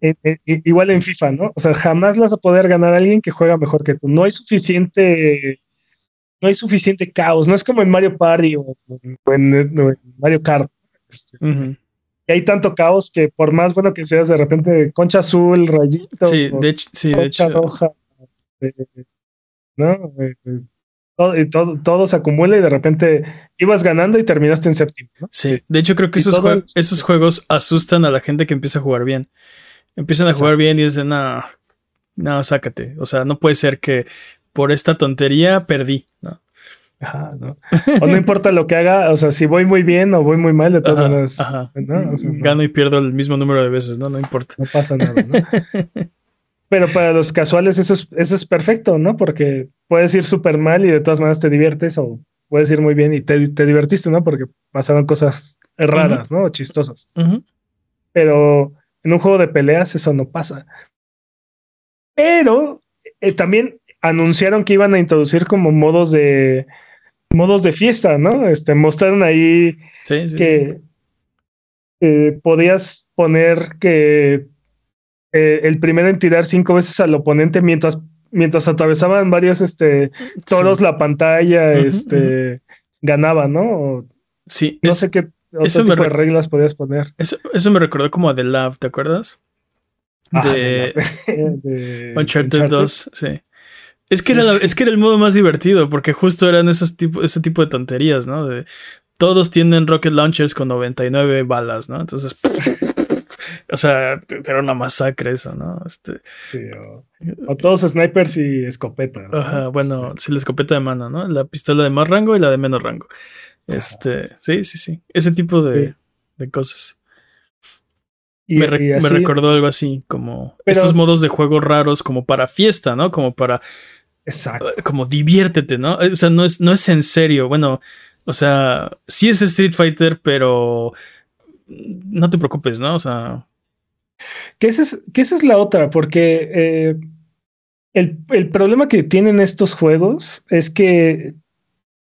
igual en FIFA, ¿no? O sea, jamás vas a poder ganar a alguien que juega mejor que tú. No hay suficiente. No hay suficiente caos. No es como en Mario Party o, en, Mario Kart. Este, y hay tanto caos que por más bueno que seas, de repente concha azul, rayito. Sí, de hecho, sí, de hecho. roja. ¿No? todo, todo, se acumula y de repente ibas ganando y terminaste en séptimo. Sí, de hecho creo que esos, esos juegos asustan a la gente que empieza a jugar bien. Empiezan a jugar bien y dicen, no, no, sácate. O sea, no puede ser que por esta tontería perdí, ¿no? Ajá, ¿no? O no importa lo que haga, o sea, si voy muy bien o voy muy mal, de todas maneras. Gano y pierdo el mismo número de veces, ¿no? No importa. No pasa nada, ¿no? Pero para los casuales eso es, eso es perfecto, ¿no? Porque puedes ir súper mal y de todas maneras te diviertes o puedes ir muy bien y te, divertiste, ¿no? Porque pasaron cosas raras, ¿no? chistosas. Pero en un juego de peleas eso no pasa. Pero eh, también anunciaron que iban a introducir como modos de modos de fiesta, ¿no? Este mostraron ahí que eh, podías poner que eh, el primero en tirar cinco veces al oponente mientras, mientras atravesaban varios este, todos la pantalla, este, ganaba, ¿no? sí. No sé qué otro tipo de reglas podías poner. Eso, eso me recordó como a The Love, ¿te acuerdas? de, Uncharted, 2, sí. Es que, era es que era el modo más divertido, porque justo eran esos tipo, ese tipo de tonterías, ¿no? De, todos tienen rocket launchers con 99 balas, ¿no? Entonces, o sea, era una masacre eso, ¿no? Este, sí, o, todos snipers y escopetas. Ajá, bueno, sí. la escopeta de mano, ¿no? La pistola de más rango y la de menos rango. Este, sí, sí, sí. Ese tipo de, cosas. me, recordó algo así, como estos modos de juego raros, como para fiesta, ¿no? Como para. Exacto. Eh, como diviértete, ¿no? O sea, no es, no es en serio. Bueno, o sea, sí es Street Fighter, pero no te preocupes, ¿no? O sea. Que esa es, que esa es la otra, porque eh, el, problema que tienen estos juegos es que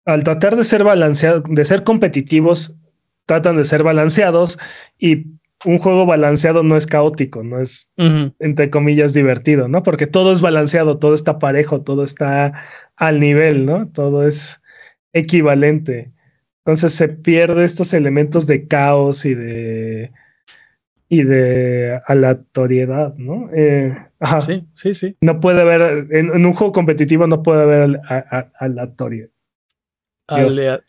al tratar de ser balanceados, de ser competitivos, tratan de ser balanceados y un juego balanceado no es caótico, no es, entre comillas, divertido, ¿no? Porque todo es balanceado, todo está parejo, todo está al nivel, ¿no? Todo es equivalente. Entonces se pierde estos elementos de caos y de y de aleatoriedad, ¿no? Eh, Sí, sí, sí. No puede haber, en, un juego competitivo no puede haber aleatoriedad.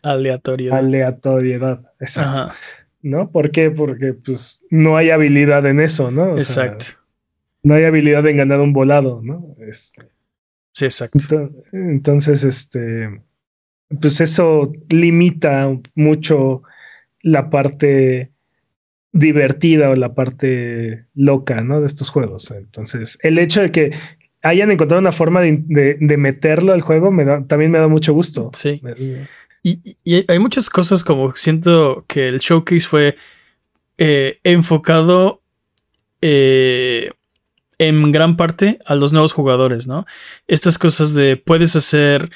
aleatoriedad. Aleatoriedad, exacto. ¿No? ¿Por qué? Porque pues no hay habilidad en eso, ¿no? exacto. no hay habilidad en ganar un volado, ¿no? Este, sí, exacto. entonces, este pues eso limita mucho la parte divertida o la parte loca, ¿no? De estos juegos. Entonces, el hecho de que hayan encontrado una forma de, meterlo al juego me da, también me da mucho gusto. Sí. y, hay muchas cosas como siento que el showcase fue eh, enfocado eh, en gran parte a los nuevos jugadores, ¿no? Estas cosas de puedes hacer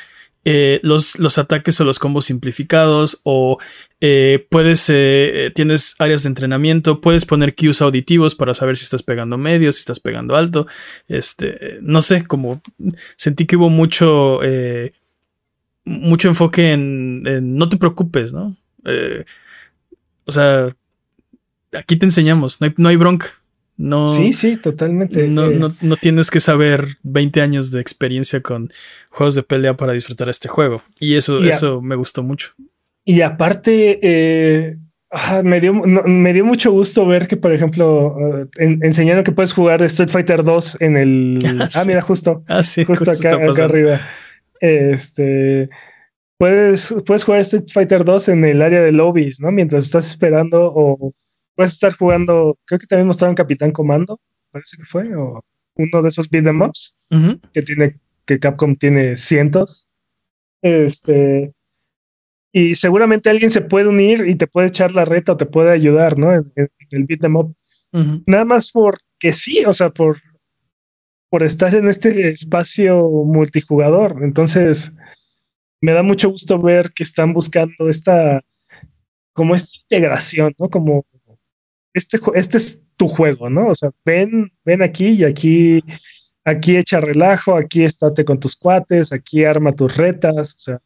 eh, los, los, ataques o los combos simplificados o eh, puedes, eh, tienes áreas de entrenamiento, puedes poner cues auditivos para saber si estás pegando medio, si estás pegando alto, este, no sé, como sentí que hubo mucho, mucho enfoque en, no te preocupes, ¿no? o sea, aquí te enseñamos, no hay, no hay bronca. No, sí, sí, totalmente. No, eh, no, no, tienes que saber 20 años de experiencia con juegos de pelea para disfrutar este juego. Y eso, eso me gustó mucho. Y aparte, eh, me, dio, me dio mucho gusto ver que, por ejemplo, uh, enseñaron que puedes jugar Street Fighter 2 en el. ah, mira, justo. Ah, justo, acá, acá arriba. Este puedes, puedes jugar Street Fighter 2 en el área de lobbies, ¿no? Mientras estás esperando o puedes estar jugando, creo que también mostraron Capitán Comando, parece que fue, o uno de esos beat'em ups que tiene, que Capcom tiene cientos. Este, y seguramente alguien se puede unir y te puede echar la reta o te puede ayudar, ¿no? En, el beat'em up. Nada más porque sí, o sea, por, por estar en este espacio multijugador. Entonces, me da mucho gusto ver que están buscando esta, como esta integración, ¿no? Como este, este es tu juego, ¿no? O sea, ven, ven aquí y aquí, aquí echa relajo, aquí estate con tus cuates, aquí arma tus retas, o sea.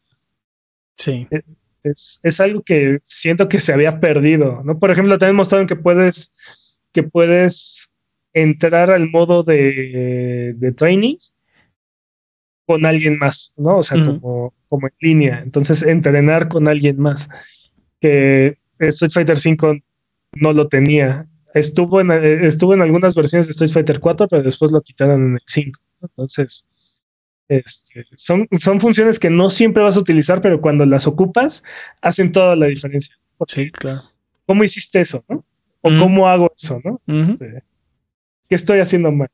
Sí. E, es, es algo que siento que se había perdido, ¿no? Por ejemplo, también mostraron que puedes, que puedes entrar al modo de, de training con alguien más, ¿no? O sea, como, como en línea. Entonces, entrenar con alguien más. Que Street Fighter V no lo tenía. Estuvo en, eh, estuvo en algunas versiones de Street Fighter 4, pero después lo quitaron en el 5. Entonces, este, son, son funciones que no siempre vas a utilizar, pero cuando las ocupas, hacen toda la diferencia. Sí, claro. ¿Cómo hiciste eso, no? ¿O cómo hago eso, no? Este, ¿Qué estoy haciendo mal?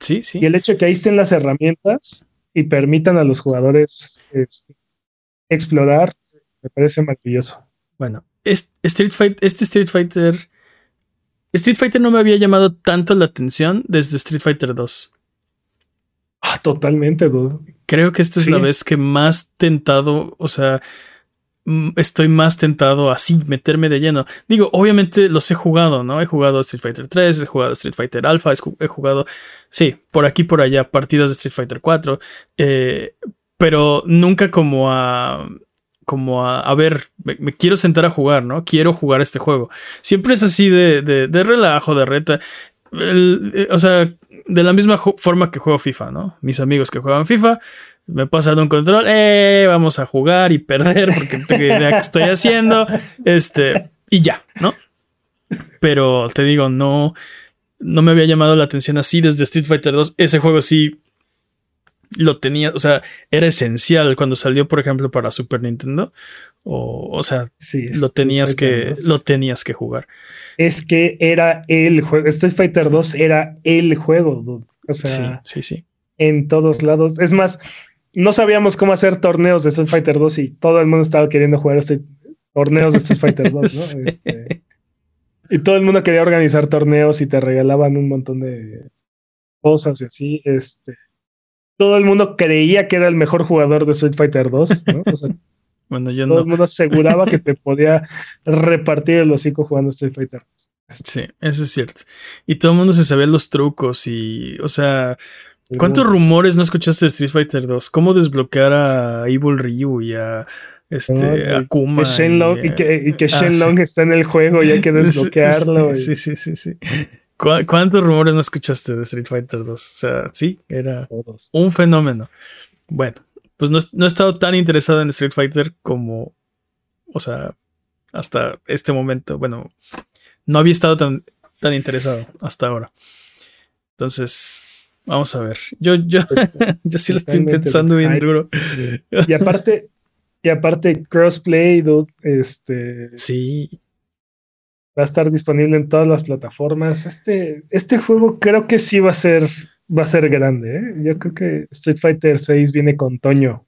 Sí, sí. Y el hecho de que ahí estén las herramientas y permitan a los jugadores este, explorar, me parece maravilloso. Bueno, Street Fighter, este Street Fighter. Street Fighter no me había llamado tanto la atención desde Street Fighter 2. Ah, totalmente, dude. Creo que esta es la vez que más tentado, o sea, estoy más tentado así, meterme de lleno. Digo, obviamente los he jugado, ¿no? He jugado Street Fighter 3, he jugado Street Fighter Alpha, he jugado, sí, por aquí, por allá, partidas de Street Fighter 4, eh, pero nunca como a como a, ver, me, quiero sentar a jugar, ¿no? Quiero jugar este juego. Siempre es así de, de, relajo, de reta. Eh, o sea, de la misma forma que juego FIFA, ¿no? Mis amigos que juegan FIFA, me pasan un control, eh, vamos a jugar y perder porque que estoy haciendo, este, y ya, ¿no? Pero te digo, no, no me había llamado la atención así desde Street Fighter 2. Ese juego sí lo tenía, o sea, era esencial cuando salió, por ejemplo, para Super Nintendo. O, o sea, lo tenías que, lo tenías que jugar. Es que era el juego. Street Fighter 2 era el juego, O sea, sí, sí, sí. En todos lados. Es más, no sabíamos cómo hacer torneos de Street Fighter 2 y todo el mundo estaba queriendo jugar este, torneos de Street Fighter 2, ¿no? Este, y todo el mundo quería organizar torneos y te regalaban un montón de cosas y así. Este, todo el mundo creía que era el mejor jugador de Street Fighter 2, ¿no? bueno, yo todo el mundo aseguraba que te podía repartir el hocico jugando Street Fighter 2. Sí, eso es cierto. Y todo el mundo se sabía los trucos y, o sea, ¿cuántos rumores no escuchaste de Street Fighter 2? ¿Cómo desbloquear a Evil Ryu y a este, Akuma. y, que, ah, Shenlong está en el juego y hay que desbloquearlo. Sí, sí, sí, sí. ¿Cuántos rumores no escuchaste de Street Fighter 2? O sea, sí, era un fenómeno. Bueno, pues no, he estado tan interesado en Street Fighter como, o sea, hasta este momento. Bueno, no había estado tan, tan interesado hasta ahora. Entonces, vamos a ver. Yo, yo, yo sí lo estoy pensando bien duro. Y aparte, y aparte, crossplay, dude, este. Sí va a estar disponible en todas las plataformas. Este, este juego creo que sí va a ser, va a ser grande. ¿eh? Yo creo que Street Fighter 6 viene con Toño.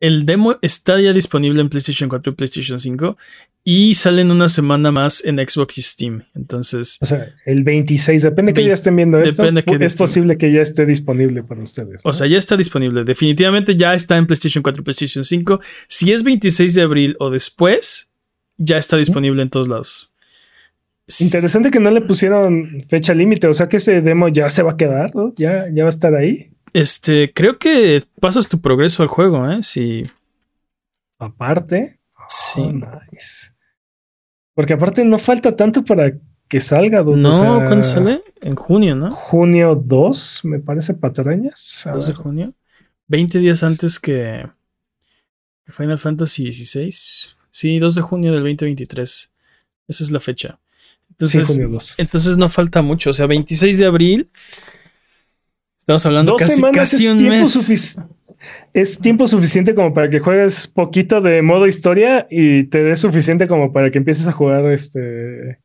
El demo está ya disponible en PlayStation 4 y PlayStation 5 y sale en una semana más en Xbox y Steam. Entonces, o sea, el 26, depende que ya estén viendo esto. Que es posible que ya esté disponible para ustedes. O sea, ya está disponible. Definitivamente ya está en PlayStation 4 y PlayStation 5. Si es 26 de abril o después, ya está disponible en todos lados. Interesante que no le pusieron fecha límite, o sea que ese demo ya se va a quedar, ¿no? Ya, ya va a estar ahí. Este, creo que pasas tu progreso al juego, ¿eh? Sí. Aparte. Sí. Oh, nice. Porque aparte no falta tanto para que salga. No, ¿cuándo sale? En junio, ¿no? Junio 2, me parece patrañas. 2 de junio. 20 días antes que Final Fantasy XVI. Sí, 2 de junio del 2023. Esa es la fecha. Entonces, entonces no falta mucho. O sea, 26 de abril. Estamos hablando Dos casi, semanas casi es un tiempo, mes. es tiempo suficiente como para que juegues poquito de modo historia y te dé suficiente como para que empieces a jugar este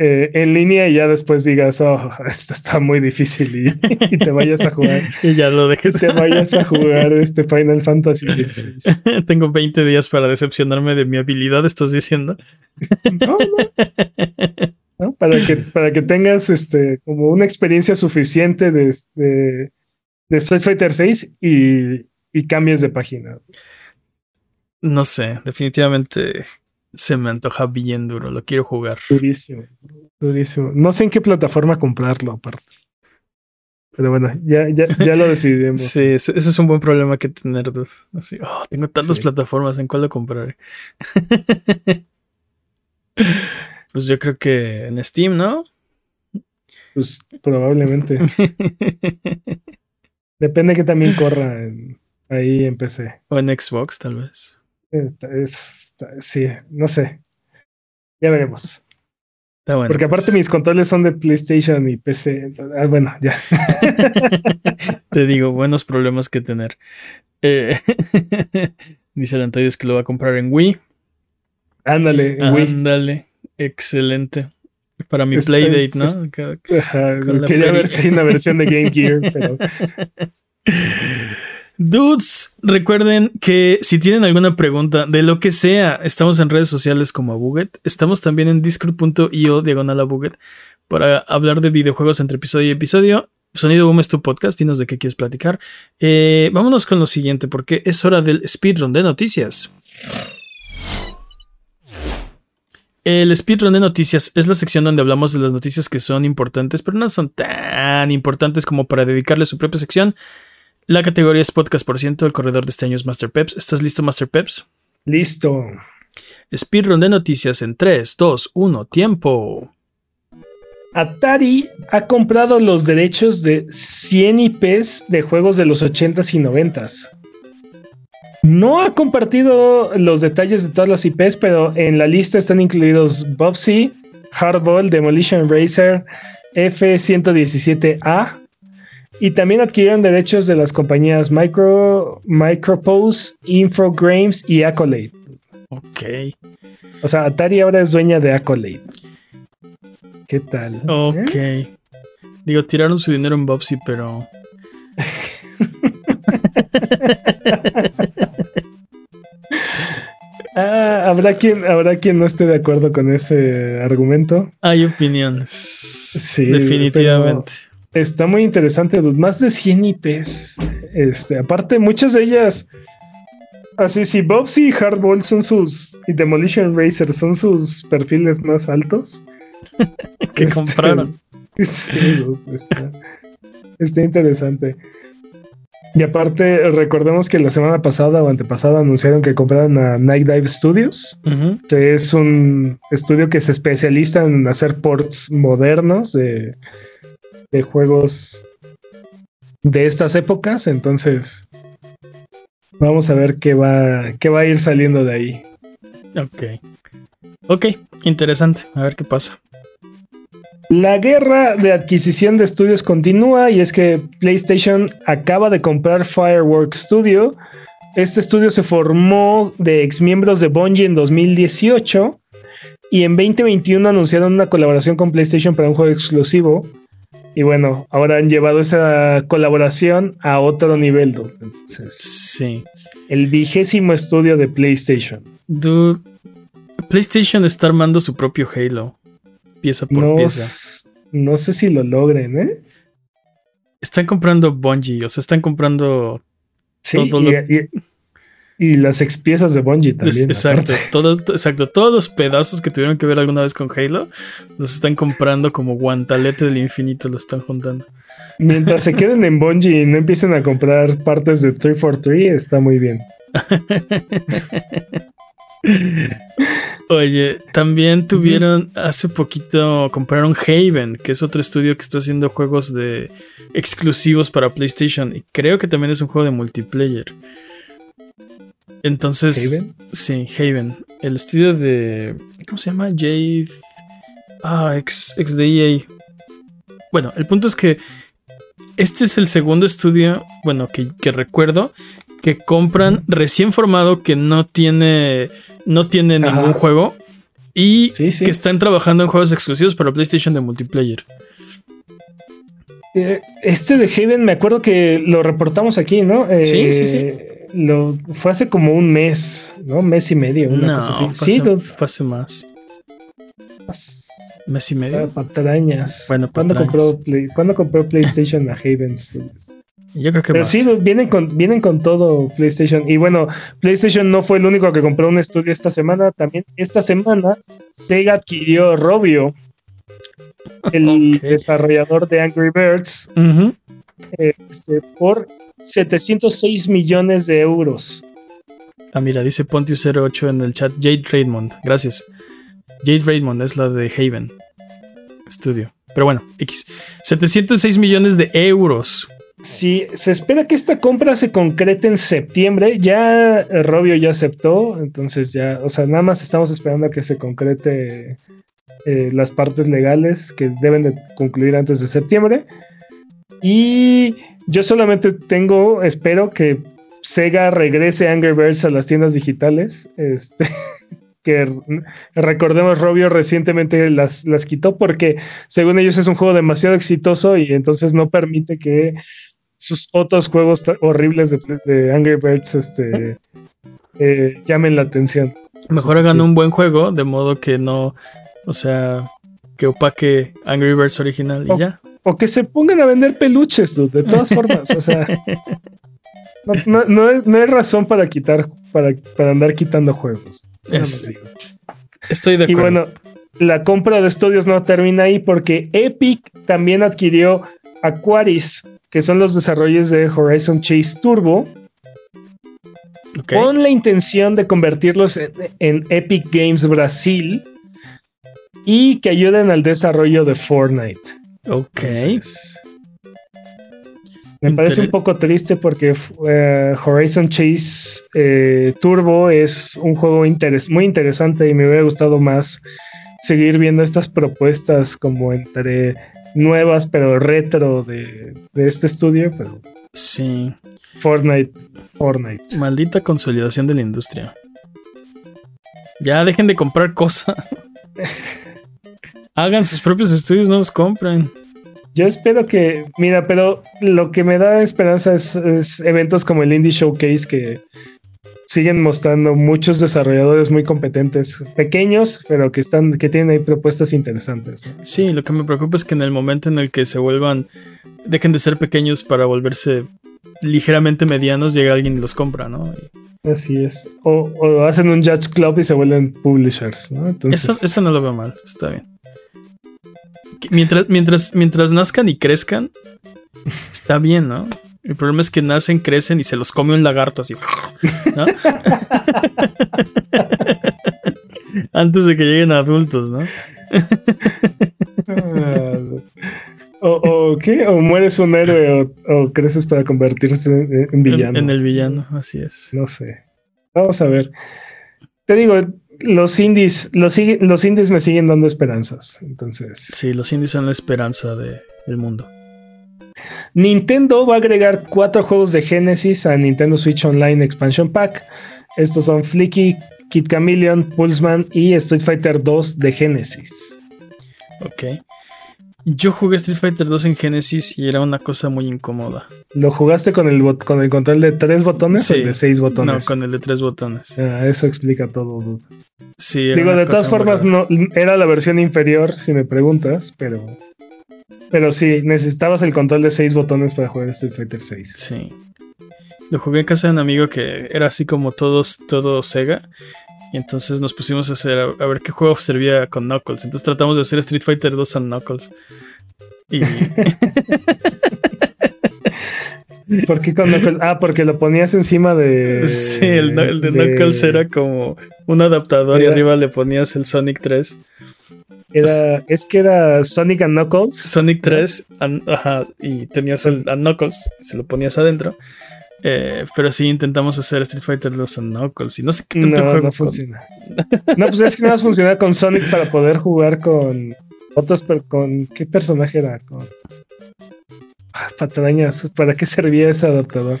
eh, en línea y ya después digas, oh, esto está muy difícil y, y te vayas a jugar, Y ya lo dejé. te vayas a jugar este Final Fantasy XVI. Tengo 20 días para decepcionarme de mi habilidad, estás diciendo. No, no. ¿no? Para que, para que tengas este como una experiencia suficiente de, de, de Street Fighter 6 y, y cambies de página. No sé, definitivamente se me antoja bien duro, lo quiero jugar. Durísimo, durísimo. No sé en qué plataforma comprarlo aparte. Pero bueno, ya, ya, ya lo decidimos. Sí, ese, ese es un buen problema que tener, dude. Así, oh, tengo tantas Sí. plataformas, ¿en cuál lo compraré? pues yo creo que en Steam, ¿no? Pues probablemente. Depende que también corra en- ahí en PC. o en Xbox, tal vez. Es- sí, no sé. Ya veremos. Está bueno. Porque aparte pues, mis controles son de PlayStation y PC. entonces- ah, bueno, ya. Te digo, buenos problemas que tener. Eh, dice el Antonio que lo va a comprar en Wii. Ándale, güey. Ándale, excelente. Para mi Es- Playdate, es- ¿no? es- con Quería ver si hay una versión de Game Gear, pero Dudes, recuerden que si tienen alguna pregunta de lo que sea, estamos en redes sociales como Abuget. Estamos también en discord.io diagonal Abuget para hablar de videojuegos entre episodio y episodio. Sonido Boom es tu podcast, dinos de qué quieres platicar. Eh, vámonos con lo siguiente, porque es hora del speedrun de noticias. El speedrun de noticias es la sección donde hablamos de las noticias que son importantes, pero no son tan importantes como para dedicarle su propia sección. La categoría es podcast por ciento, el corredor de este año es Master Peps. ¿Estás listo, Master Peps? listo. Speedrun de noticias en 3, 2, 1, tiempo. Atari ha comprado los derechos de 100 IPs de juegos de los 80s y 90s. No ha compartido los detalles de todas las IPs, pero en la lista están incluidos Bobsy, Hardball, Demolition Racer, F117A y también adquirieron derechos de las compañías Micro, Micropose, Infogrames y Accolade. Ok, O sea, Atari ahora es dueña de Accolade. ¿Qué tal? ok. ¿Eh? Digo, tiraron su dinero en Bobsy, pero. Ah, habrá quien, habrá quien no esté de acuerdo con ese argumento. Hay opiniones. Sí, definitivamente. Está muy interesante, dude. más de 100 IPs. Este, aparte, muchas de ellas. Así, si Bobsy y Hardball son sus. y Demolition Racer son sus perfiles más altos. Que Este, compraron. Sí, dude, está, está interesante. Y aparte, recordemos que la semana pasada o antepasada anunciaron que compraron a Night Dive Studios. Que es un estudio que se especializa en hacer ports modernos de, de juegos de estas épocas. Entonces, vamos a ver qué va, qué va a ir saliendo de ahí. Ok. Ok, interesante. A ver qué pasa. La guerra de adquisición de estudios continúa y es que PlayStation acaba de comprar Fireworks Studio. Este estudio se formó de exmiembros de Bungie en 2018 y en 2021 anunciaron una colaboración con PlayStation para un juego exclusivo. Y bueno, ahora han llevado esa colaboración a otro nivel. dude. Entonces, Sí. el vigésimo estudio de PlayStation. Dude. PlayStation está armando su propio Halo. Pieza por No, pieza. no sé si lo logren, ¿eh? Están comprando Bungie, o sea, están comprando Sí, Todo y, lo- y- y las expiezas de Bungie también. exacto, todo, to- exacto. Todos los pedazos que tuvieron que ver alguna vez con Halo los están comprando como guantalete del infinito, lo están juntando. Mientras se queden en Bungie y no empiecen a comprar partes de 343, está muy bien. Oye, también tuvieron hace poquito compraron Haven, que es otro estudio que está haciendo juegos de exclusivos para PlayStation y creo que también es un juego de multiplayer. Entonces, ¿Haven? sí, Haven, el estudio de ¿cómo se llama? Jade ah, ex, ex de EA. Bueno, el punto es que este es el segundo estudio, bueno, que, que recuerdo, que compran recién formado que no tiene, no tiene ningún juego y que están trabajando en juegos exclusivos para PlayStation de multiplayer. Eh, este de Haven, me acuerdo que lo reportamos aquí, ¿no? sí, sí, sí. Lo, fue hace como un mes, ¿no? Mes y medio, una cosa así. sí, fue hace más. Mes y medio. Patrañas. Bueno, ¿Cuándo compró, ¿Cuándo compró PlayStation a Haven Yo creo que Pero sí, vienen con, vienen con todo PlayStation. Y bueno, PlayStation no fue el único que compró un estudio esta semana. También esta semana Sega adquirió Robio, el desarrollador de Angry Birds, este, por 706 millones de euros. Ah, mira, dice Pontius08 en el chat Jade Raymond. Gracias. Jade Raymond es la de Haven Studio. Pero bueno, X. 706 millones de euros. Si se espera que esta compra se concrete en septiembre. Ya Robio ya aceptó. Entonces ya, o sea, nada más estamos esperando a que se concrete eh, las partes legales que deben de concluir antes de septiembre. Y yo solamente tengo, espero que Sega regrese Angry Birds a las tiendas digitales. Este. que recordemos Robio recientemente las, las quitó porque según ellos es un juego demasiado exitoso y entonces no permite que sus otros juegos horribles de, Angry Birds este, eh, llamen la atención. Mejor hagan un buen juego de modo que no, o sea, que opaque Angry Birds original y ya. O que se pongan a vender peluches, de todas formas, o sea. No, no, hay, razón para quitar, para, para andar quitando juegos. estoy de acuerdo. Y bueno, la compra de estudios no termina ahí porque Epic también adquirió Aquaris, que son los desarrollos de Horizon Chase Turbo, con la intención de convertirlos en, Epic Games Brasil y que ayuden al desarrollo de Fortnite. Ok. Me parece un poco triste porque eh, Horizon Chase eh, Turbo es un juego muy interesante y me hubiera gustado más seguir viendo estas propuestas como entre nuevas pero retro de, este estudio, pero sí. Fortnite, Fortnite. Maldita consolidación de la industria. Ya dejen de comprar cosas. Hagan sus propios estudios, no los compren. Yo espero que, mira, pero lo que me da esperanza es, eventos como el Indie Showcase que siguen mostrando muchos desarrolladores muy competentes, pequeños, pero que están, que tienen ahí propuestas interesantes. Sí, lo que me preocupa es que en el momento en el que se vuelvan, dejen de ser pequeños para volverse ligeramente medianos, llega alguien y los compra, ¿no? Así es. O, hacen un Judge Club y se vuelven publishers, ¿no? Eso, eso no lo veo mal, está bien mientras, mientras, mientras nazcan y crezcan, está bien, ¿no? El problema es que nacen, crecen y se los come un lagarto así. ¿no? Antes de que lleguen adultos, ¿no? o, qué? O mueres un héroe o, creces para convertirse en, villano. en, el villano, así es. No sé. Vamos a ver. Te digo, los indies, los, los indies me siguen dando esperanzas. Entonces. Sí, los indies son la esperanza del mundo. Nintendo va a agregar cuatro juegos de Genesis a Nintendo Switch Online Expansion Pack. Estos son Flicky, Kid Chameleon, Pulseman y Street Fighter 2 de Genesis. Ok. Yo jugué Street Fighter 2 en Genesis y era una cosa muy incómoda. ¿Lo jugaste con el, con el control de tres botones o de seis botones? No, con el de tres botones. Ah, eso explica todo, Sí, Digo, de todas formas, no, era la versión inferior, si me preguntas, pero. Pero sí, necesitabas el control de seis botones para jugar Street Fighter 6. Sí. Lo jugué en casa de un amigo que era así como todos, todo Sega. Y entonces nos pusimos a hacer a, ver qué juego servía con Knuckles. Entonces tratamos de hacer Street Fighter 2 a Knuckles. Y. ¿Por qué con Knuckles? Ah, porque lo ponías encima de. Sí, el, de, Knuckles era como un adaptador y arriba le ponías el Sonic 3. Era, es que era Sonic and Knuckles. Sonic 3, ajá, y tenías el a Knuckles, se lo ponías adentro. Eh, pero sí intentamos hacer Street Fighter 2 en Knuckles y no sé qué tanto no, No funciona. no, pues es que nada más funciona con Sonic para poder jugar con otros. con ¿Qué personaje era? Con. patrañas, ¿para qué servía ese adaptador?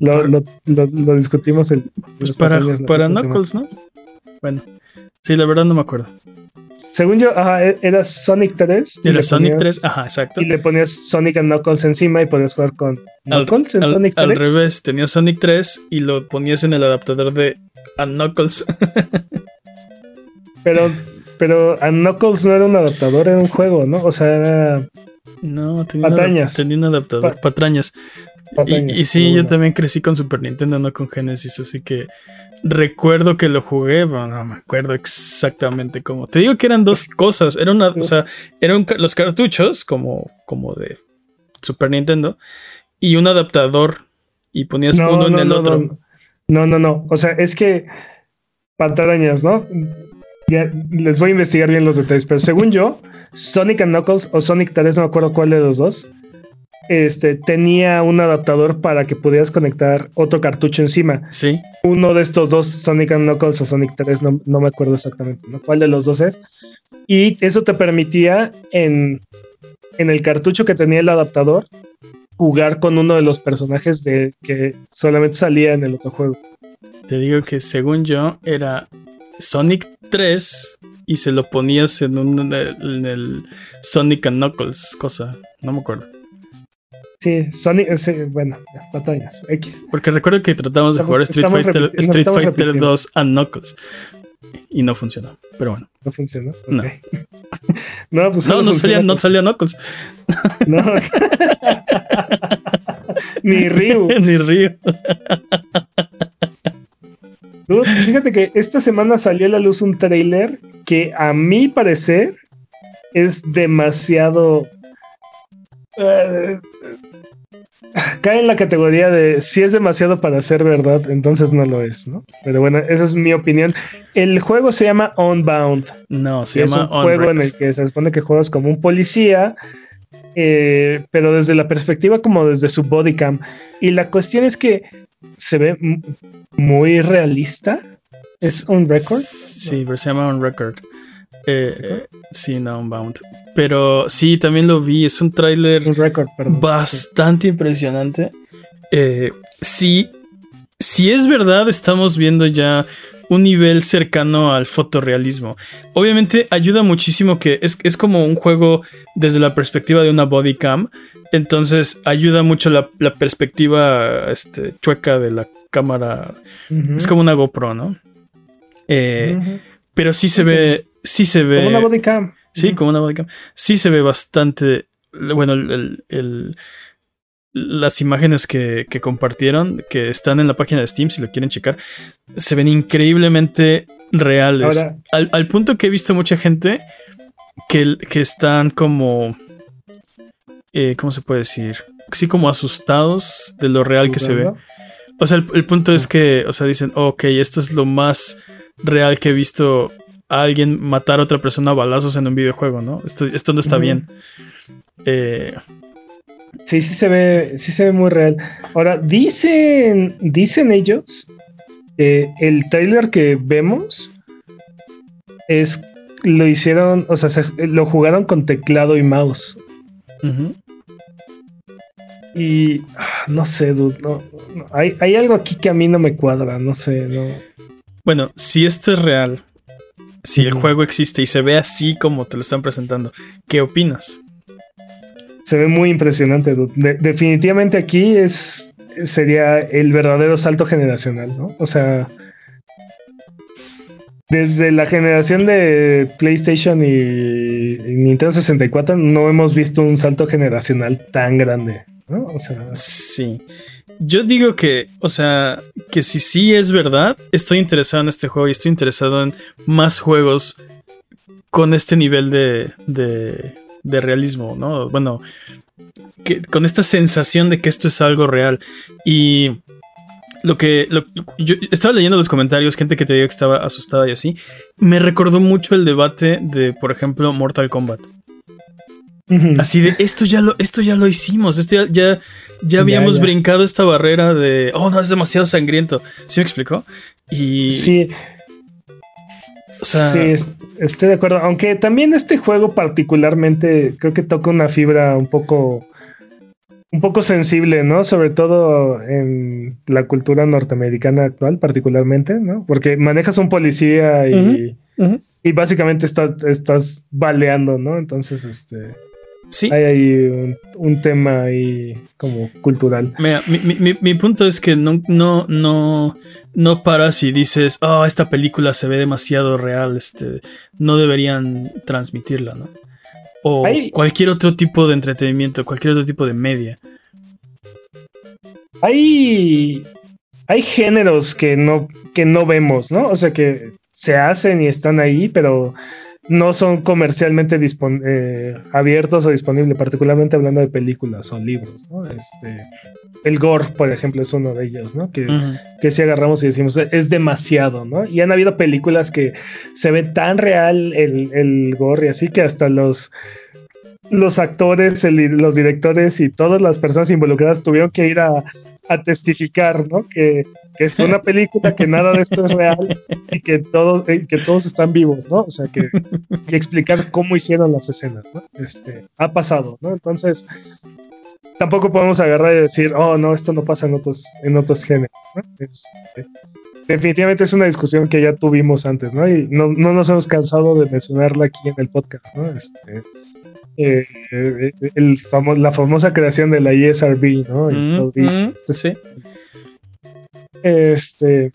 Lo, lo, lo, discutimos el. Pues para, para Knuckles, ¿no? Bueno, sí, la verdad no me acuerdo. Según yo, ajá, e, era Sonic 3. Era Sonic 3, ajá, exacto. Y le ponías Sonic and Knuckles encima y podías jugar con Knuckles en Sonic 3. Al revés, tenías Sonic 3 y lo ponías en el adaptador de Knuckles. pero, pero Knuckles no era un adaptador, era un juego, ¿no? O sea, era. No, tenía, Patañas. tenía un adaptador, patrañas. Y, sí, yo también crecí con Super Nintendo, no con Genesis, así que recuerdo que lo jugué, pero no me acuerdo exactamente cómo. Te digo que eran dos cosas, era una, o sea, eran los cartuchos como, como de Super Nintendo y un adaptador y ponías uno en el otro. No, no, no, o sea, es que pantarañas, ¿no? Ya les voy a investigar bien los detalles, pero según yo, Sonic and Knuckles o Sonic 3, no me acuerdo cuál de los dos, este, tenía un adaptador para que pudieras conectar otro cartucho encima. Sí. Uno de estos dos, Sonic and Knuckles o Sonic 3, no, me acuerdo exactamente cuál de los dos es. Y eso te permitía en, en el cartucho que tenía el adaptador jugar con uno de los personajes de que solamente salía en el otro juego. Te digo que según yo era Sonic 3 y se lo ponías en, un, en el Sonic and Knuckles, cosa, no me acuerdo. Sí, Sonic, bueno, batallas, X. Porque recuerdo que tratamos de jugar Street Fighter, Street Fighter 2 a Knuckles. Y no funcionó, pero bueno. ¿No funcionó? No. no, pues no, no salía, no salía Knuckles. No. Ni Ryu. Ni Ryu. Fíjate que esta semana salió a la luz un trailer que a mi parecer es demasiado eh, cae en la categoría de si es demasiado para ser verdad, entonces no lo es, ¿no? Pero bueno, esa es mi opinión. El juego se llama Unbound. No, se llama Es un juego en el que se supone que juegas como un policía, eh, pero desde la perspectiva como desde su bodycam. Y la cuestión es que se ve muy realista. ¿Es un record? Sí, pero se llama un record. Eh, sí, no, Unbound. Pero sí, también lo vi. Es un tráiler bastante impresionante. Eh, sí, si es verdad, estamos viendo ya un nivel cercano al fotorrealismo. Obviamente ayuda muchísimo que es, como un juego desde la perspectiva de una body cam. Entonces ayuda mucho la, perspectiva este, chueca de la cámara. Es como una GoPro, ¿no? Eh, pero sí se ve sí se ve. Como una bodycam. Sí, como una bodycam. Sí se ve bastante. Bueno, el, las imágenes que, compartieron, que están en la página de Steam, si lo quieren checar, se ven increíblemente reales. al, punto que he visto mucha gente que, que están como. Eh, ¿Cómo se puede decir? Sí, como asustados de lo real que se ve. O sea, el, punto es que, o sea, dicen, ok, esto es lo más real que he visto alguien matar a otra persona a balazos en un videojuego, ¿no? Esto, no está bien. Eh, sí, sí se ve, sí se ve muy real. Ahora, dicen, dicen ellos que el trailer que vemos es lo hicieron, o sea, lo jugaron con teclado y mouse. Y no sé, dude, no, Hay, hay, algo aquí que a mí no me cuadra, no sé, no. Bueno, si esto es real, si el juego existe y se ve así como te lo están presentando, ¿qué opinas? Se ve muy impresionante. definitivamente aquí es sería el verdadero salto generacional, ¿no? O sea, desde la generación de PlayStation y, Nintendo 64 no hemos visto un salto generacional tan grande, ¿no? Sí. Yo digo que, o sea, que si sí es verdad, estoy interesado en este juego y estoy interesado en más juegos con este nivel de, de, realismo, ¿no? Bueno, con esta sensación de que esto es algo real. Y lo que yo estaba leyendo los comentarios, gente que te dijo que estaba asustada y así, me recordó mucho el debate de, por ejemplo, Mortal Kombat. Así de esto ya lo, esto ya lo hicimos, esto ya, ya, habíamos brincado esta barrera de oh no, es demasiado sangriento. ¿Sí me explicó? Y. Sí. sí, estoy de acuerdo. Aunque también este juego, particularmente, creo que toca una fibra un poco. un poco sensible, ¿no? Sobre todo en la cultura norteamericana actual, particularmente, ¿no? Porque manejas un policía y, y básicamente estás, estás baleando, ¿no? Entonces, este... Sí. Hay ahí un, tema ahí como cultural. Mira, mi, mi, mi, punto es que no, no, no, no paras y dices, oh, esta película se ve demasiado real, este, no deberían transmitirla, ¿no? O cualquier otro tipo de entretenimiento, cualquier otro tipo de media. Hay, hay géneros que no, que no vemos, ¿no? O sea, que se hacen y están ahí, pero no son comercialmente eh, abiertos o disponibles, particularmente hablando de películas o libros, ¿no? Este, el gore, por ejemplo, es uno de ellos, ¿no? Que, que si agarramos y decimos, es demasiado, ¿no? Y han habido películas que se ve tan real el, el gore y así que hasta los los actores, los directores y todas las personas involucradas tuvieron que ir a, testificar, ¿no? Que, es una película, que nada de esto es real y que todos, eh, que todos están vivos, ¿no? O sea, que explicar cómo hicieron las escenas, ¿no? Este, ha pasado, ¿no? Entonces, tampoco podemos agarrar y decir, oh, no, esto no pasa en otros, en otros géneros, ¿no? Este, definitivamente es una discusión que ya tuvimos antes, ¿no? Y no, nos hemos cansado de mencionarla aquí en el podcast, ¿no? Este, eh, el la famosa creación de la ESRB, ¿no? Mm, mm, este, sí. Este,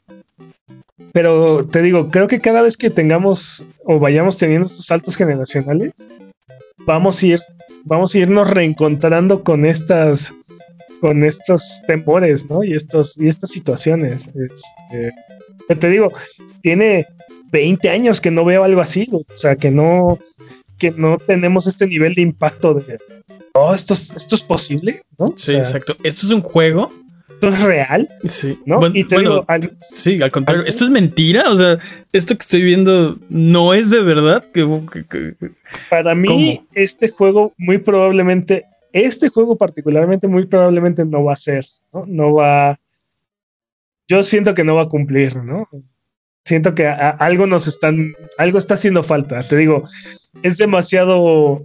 pero te digo, creo que cada vez que tengamos o vayamos teniendo estos saltos generacionales, vamos a ir vamos a irnos reencontrando con estas con estos temores, ¿no? Y estos y estas situaciones. Este, te digo, tiene 20 años que no veo algo así, o sea, que no que no tenemos este nivel de impacto de oh, esto es, esto es posible, ¿no? Sí, exacto. Esto es un juego. Esto es real. Sí. ¿no? y te digo, sí, al contrario, esto es mentira. O sea, esto que estoy viendo no es de verdad. Para mí, este juego muy probablemente, este juego particularmente, muy probablemente no va a ser, ¿no? No va. Yo siento que no va a cumplir, ¿no? Siento que algo nos están, algo está haciendo falta. Te digo, es demasiado,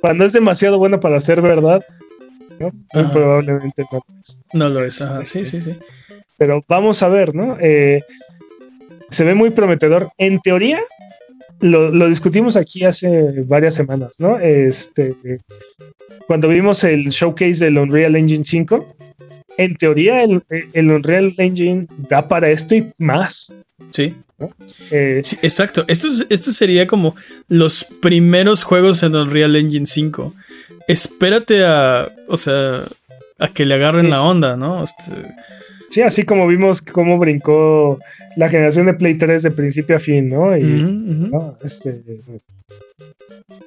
cuando es demasiado bueno para ser verdad, ¿no? probablemente no. No lo es, sí, sí, sí. Pero vamos a ver, ¿no? Eh, se ve muy prometedor. En teoría, lo, discutimos aquí hace varias semanas, ¿no? Este, cuando vimos el showcase del Unreal Engine 5, en teoría el, el Unreal Engine da para esto y más. Sí. Eh, sí. exacto. Esto, esto sería como los primeros juegos en Unreal Engine 5. Espérate a. O sea. A que le agarren la onda, ¿no? Este... Sí, así como vimos cómo brincó la generación de Play 3 de principio a fin, ¿no? Y, este,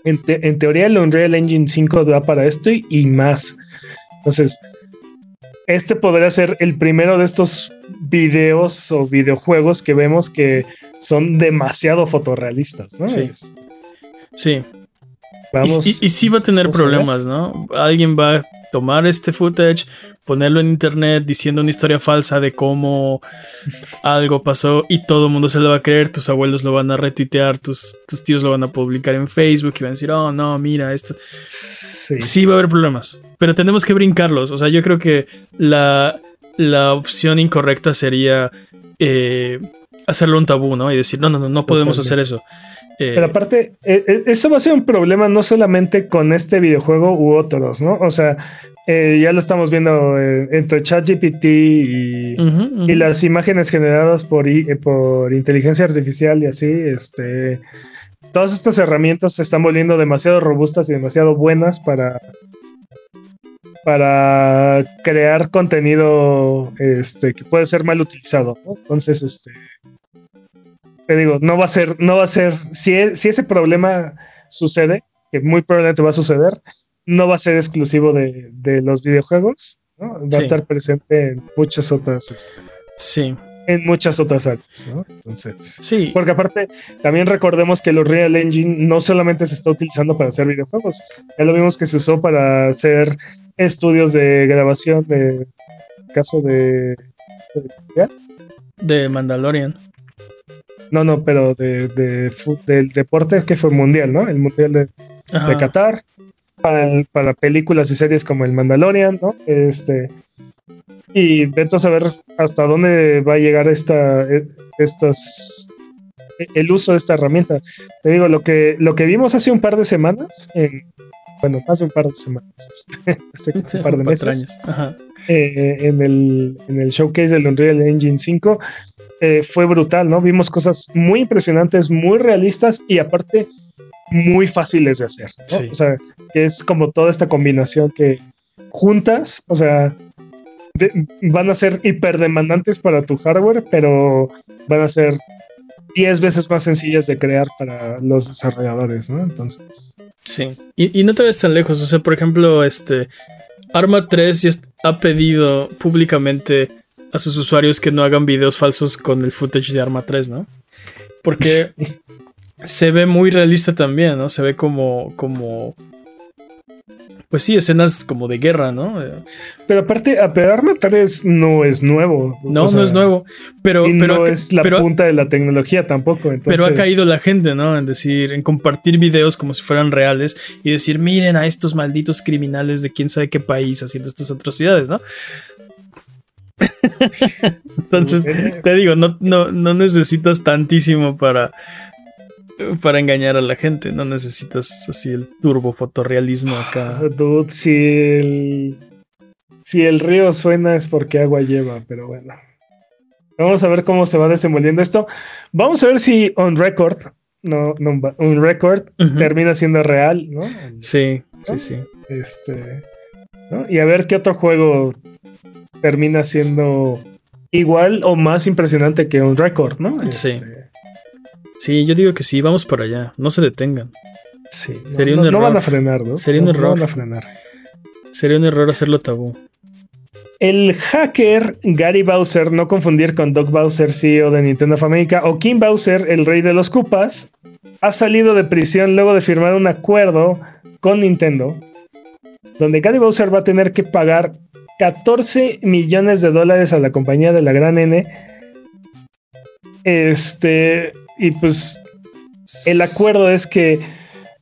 en, teoría el Unreal Engine 5 da para esto y más. Entonces, este podría ser el primero de estos videos o videojuegos que vemos que son demasiado fotorrealistas, ¿no? Sí. Sí. Vamos, y, y, sí va a tener problemas, ¿no? Alguien va a tomar este footage, ponerlo en internet diciendo una historia falsa de cómo algo pasó y todo el mundo se lo va a creer, tus abuelos lo van a retuitear, tus, tus tíos lo van a publicar en Facebook y van a decir, oh no, mira esto. Sí. va a haber problemas, pero tenemos que brincarlos. O sea, yo creo que la, la opción incorrecta sería eh, hacerlo un tabú, ¿no? Y decir, no, no, no, no podemos hacer eso. Eh, Pero aparte, eh, eh, eso va a ser un problema no solamente con este videojuego u otros, ¿no? O sea, ya lo estamos viendo entre ChatGPT y, y, las imágenes generadas por, por inteligencia artificial y así, este, todas estas herramientas se están volviendo demasiado robustas y demasiado buenas para para crear contenido este, que puede ser mal utilizado. ¿no? Entonces, este, te digo, no va a ser, no va a ser, si, si ese problema sucede, que muy probablemente va a suceder, no va a ser exclusivo de, los videojuegos, ¿no? Va a estar presente en muchas otras. Este, sí. En muchas otras áreas, ¿no? Entonces. Sí. Porque aparte, también recordemos que los Real Engine no solamente se está utilizando para hacer videojuegos. Ya lo vimos que se usó para hacer estudios de grabación de caso de. ¿De, de Mandalorian. No, no, pero de, de, del deporte que fue mundial, ¿no? El mundial de, de Qatar. para, para películas y series como El Mandalorian, ¿no? Este, y vete a saber hasta dónde va a llegar esta, e, estas, e, el uso de esta herramienta. Te digo, lo que, lo que vimos hace un par de semanas, bueno, hace un par de semanas, este, hace un par de meses, eh, en, el, en el showcase del Unreal Engine 5, eh, fue brutal, ¿no? Vimos cosas muy impresionantes, muy realistas y aparte muy fáciles de hacer, ¿no? O sea, es como toda esta combinación que juntas, o sea, van a ser hiperdemandantes para tu hardware, pero van a ser 10 veces más sencillas de crear para los desarrolladores, ¿no? Entonces. Sí. Y, no te ves tan lejos. O sea, por ejemplo, este. Arma 3 ya ha pedido públicamente a sus usuarios que no hagan videos falsos con el footage de Arma 3, ¿no? Porque se ve muy realista también, ¿no? Se ve como, como pues sí, escenas como de guerra, ¿no? Pero aparte, a pedar matar no es nuevo. No, no es nuevo. Pero, no es la punta de la tecnología tampoco. Pero ha caído la gente, ¿no? En decir, en compartir videos como si fueran reales y decir, miren a estos malditos criminales de quién sabe qué país haciendo estas atrocidades, ¿no? Entonces, te digo, no, no, no necesitas tantísimo para para engañar a la gente. No necesitas así el turbo fotorrealismo acá. Ah, dude, si el, si el río suena es porque agua lleva, pero bueno. Vamos a ver cómo se va desenvolviendo esto. Vamos a ver si on record, no, no un record termina siendo real, ¿no? Sí, sí, sí. Este, Y a ver qué otro juego termina siendo igual o más impresionante que un record, ¿no? sí. Este, Sí, yo digo que sí, vamos para allá. No se detengan. Sí, Sería no, un error. no van a frenar, ¿no? Sería un error. van a frenar. Sería un error hacerlo tabú. El hacker Gary Bowser, no confundir con Doug Bowser, CEO de Nintendo of America, o Kim Bowser, el rey de los cupas, ha salido de prisión luego de firmar un acuerdo con Nintendo, donde Gary Bowser va a tener que pagar 14 millones de dólares a la compañía de la gran N. Este, y pues el acuerdo es que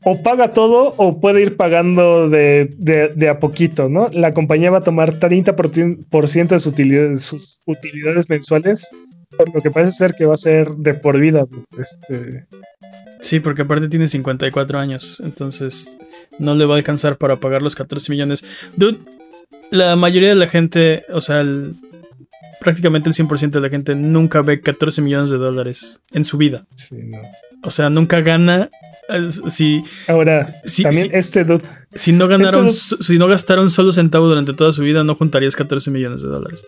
o paga todo o puede ir pagando de, a poquito, ¿no? La compañía va a tomar 30% de sus utilidades, sus utilidades mensuales, por lo que parece ser que va a ser de por vida. Este... Sí, porque aparte tiene 54 años, entonces no le va a alcanzar para pagar los 14 millones. Dude, la mayoría de la gente, o sea, el prácticamente el 100% de la gente nunca ve 14 millones de dólares en su vida. Sí, no. O sea, nunca gana. Eh, si, Ahora, también este dude. Si no ganaron, este si no gastaron solo centavo durante toda su vida, no juntarías 14 millones de dólares.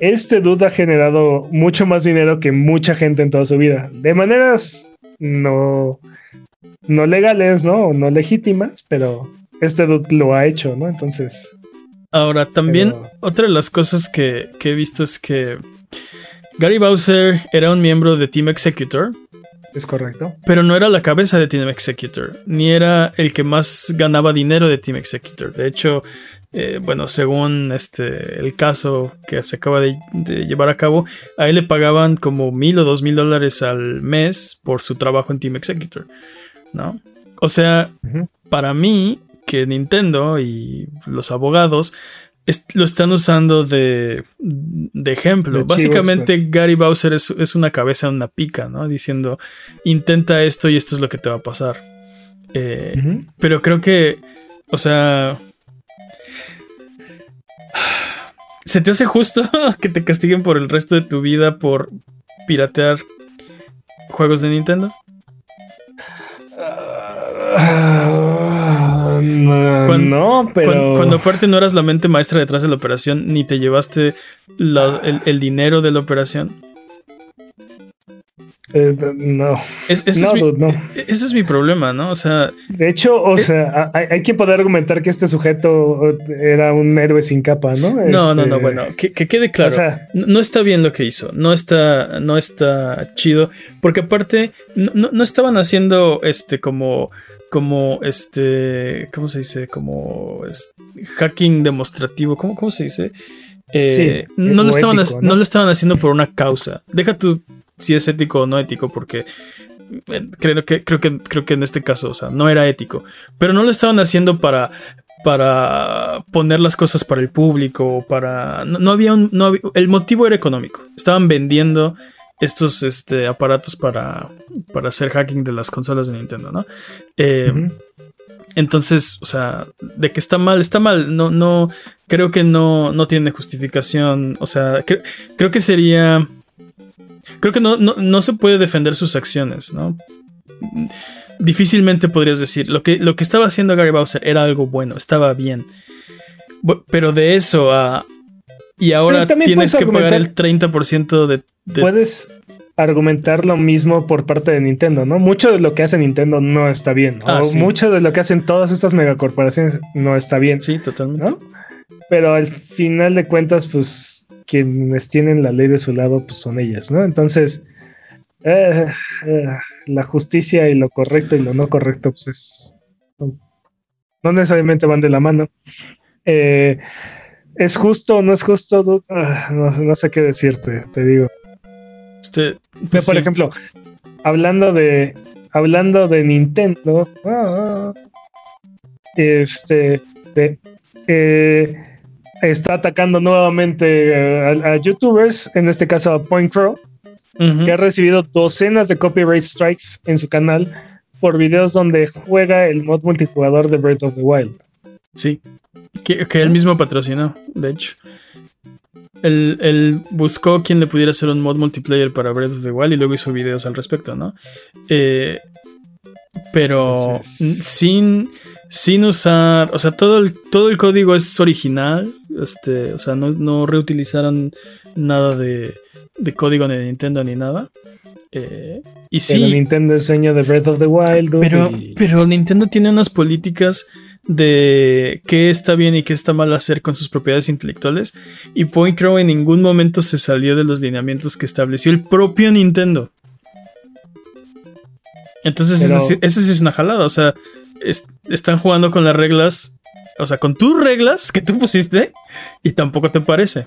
Este dude ha generado mucho más dinero que mucha gente en toda su vida. De maneras no, no legales, ¿no? No legítimas, pero este dude lo ha hecho, ¿no? Entonces. Ahora, también otra de las cosas que, he visto es que Gary Bowser era un miembro de Team Executor. Es correcto. Pero no era la cabeza de Team Executor, ni era el que más ganaba dinero de Team Executor. De hecho, eh, bueno, según este, el caso que se acaba de, llevar a cabo, a él le pagaban como mil o dos mil dólares al mes por su trabajo en Team Executor, ¿no? O sea, para mí, que Nintendo y los abogados lo están usando de, ejemplo. Básicamente Gary Bowser es, una cabeza en una pica, ¿no? Diciendo, intenta esto y esto es lo que te va a pasar. Eh, pero creo que, o sea... ¿Se te hace justo que te castiguen por el resto de tu vida por piratear juegos de Nintendo? Uh, cuando, no, pero. Cuando, aparte no eras la mente maestra detrás de la operación, ni te llevaste el, dinero de la operación. Eh, no. ese, es mi, ese, es mi, problema, ¿no? O sea. De hecho, o eh, sea, hay, quien puede argumentar que este sujeto era un héroe sin capa, ¿no? No, no, no, este, bueno, que, quede claro. no, está bien lo que hizo. No está, no está chido. Porque aparte, no, no estaban haciendo este como como este, ¿cómo se dice? Como hacking demostrativo, ¿cómo, cómo se dice? Eh, no, lo estaban, ¿no? lo estaban haciendo por una causa. Deja tú si es ético o no ético, porque creo que, creo que, creo que en este caso, o sea, no era ético. Pero no lo estaban haciendo para, para poner las cosas para el público, para. No, había un. No el motivo era económico. Estaban vendiendo estos este, aparatos para, para hacer hacking de las consolas de Nintendo, ¿no? Eh, entonces, o sea, de que está mal, está mal. No, no, creo que no, no tiene justificación. O sea, creo que sería. Creo que no, no, se puede defender sus acciones, ¿no? Difícilmente podrías decir. Lo que, lo que estaba haciendo Gary Bowser era algo bueno, estaba bien. Pero de eso a. Y ahora tienes que pagar el 30% de, de. Puedes argumentar lo mismo por parte de Nintendo, ¿no? Mucho de lo que hace Nintendo no está bien. o ah, mucho de lo que hacen todas estas megacorporaciones no está bien. Sí, totalmente. Pero al final de cuentas, pues quienes tienen la ley de su lado, pues son ellas, ¿no? Entonces, eh, eh, la justicia y lo correcto y lo no correcto, pues es. No necesariamente van de la mano. Eh, ¿Es justo o no es justo? Ah, no sé qué decirte, te digo. Este, pues por ejemplo, hablando de hablando de Nintendo, ah, este eh, está atacando nuevamente a, youtubers, en este caso a Point Crow, que ha recibido docenas de copyright strikes en su canal por videos donde juega el mod multijugador de Breath of the Wild. Sí, que, que él mismo patrocinó, de hecho. Él, buscó quien le pudiera hacer un mod multiplayer para Breath of the Wild y luego hizo videos al respecto, ¿no? Eh, pero sin, sin usar, o sea, todo el, todo el código es original, este, o sea, no, reutilizaron nada de, código de Nintendo ni nada. Eh, y sí. Nintendo es de Breath of the Wild. Pero, pero Nintendo tiene unas políticas de qué está bien y qué está mal hacer con sus propiedades intelectuales. Y Point Crow en ningún momento se salió de los lineamientos que estableció el propio Nintendo. Entonces, eso, sí, es una jalada. O sea, están jugando con las reglas. O sea, con tus reglas que tú pusiste y tampoco te parece.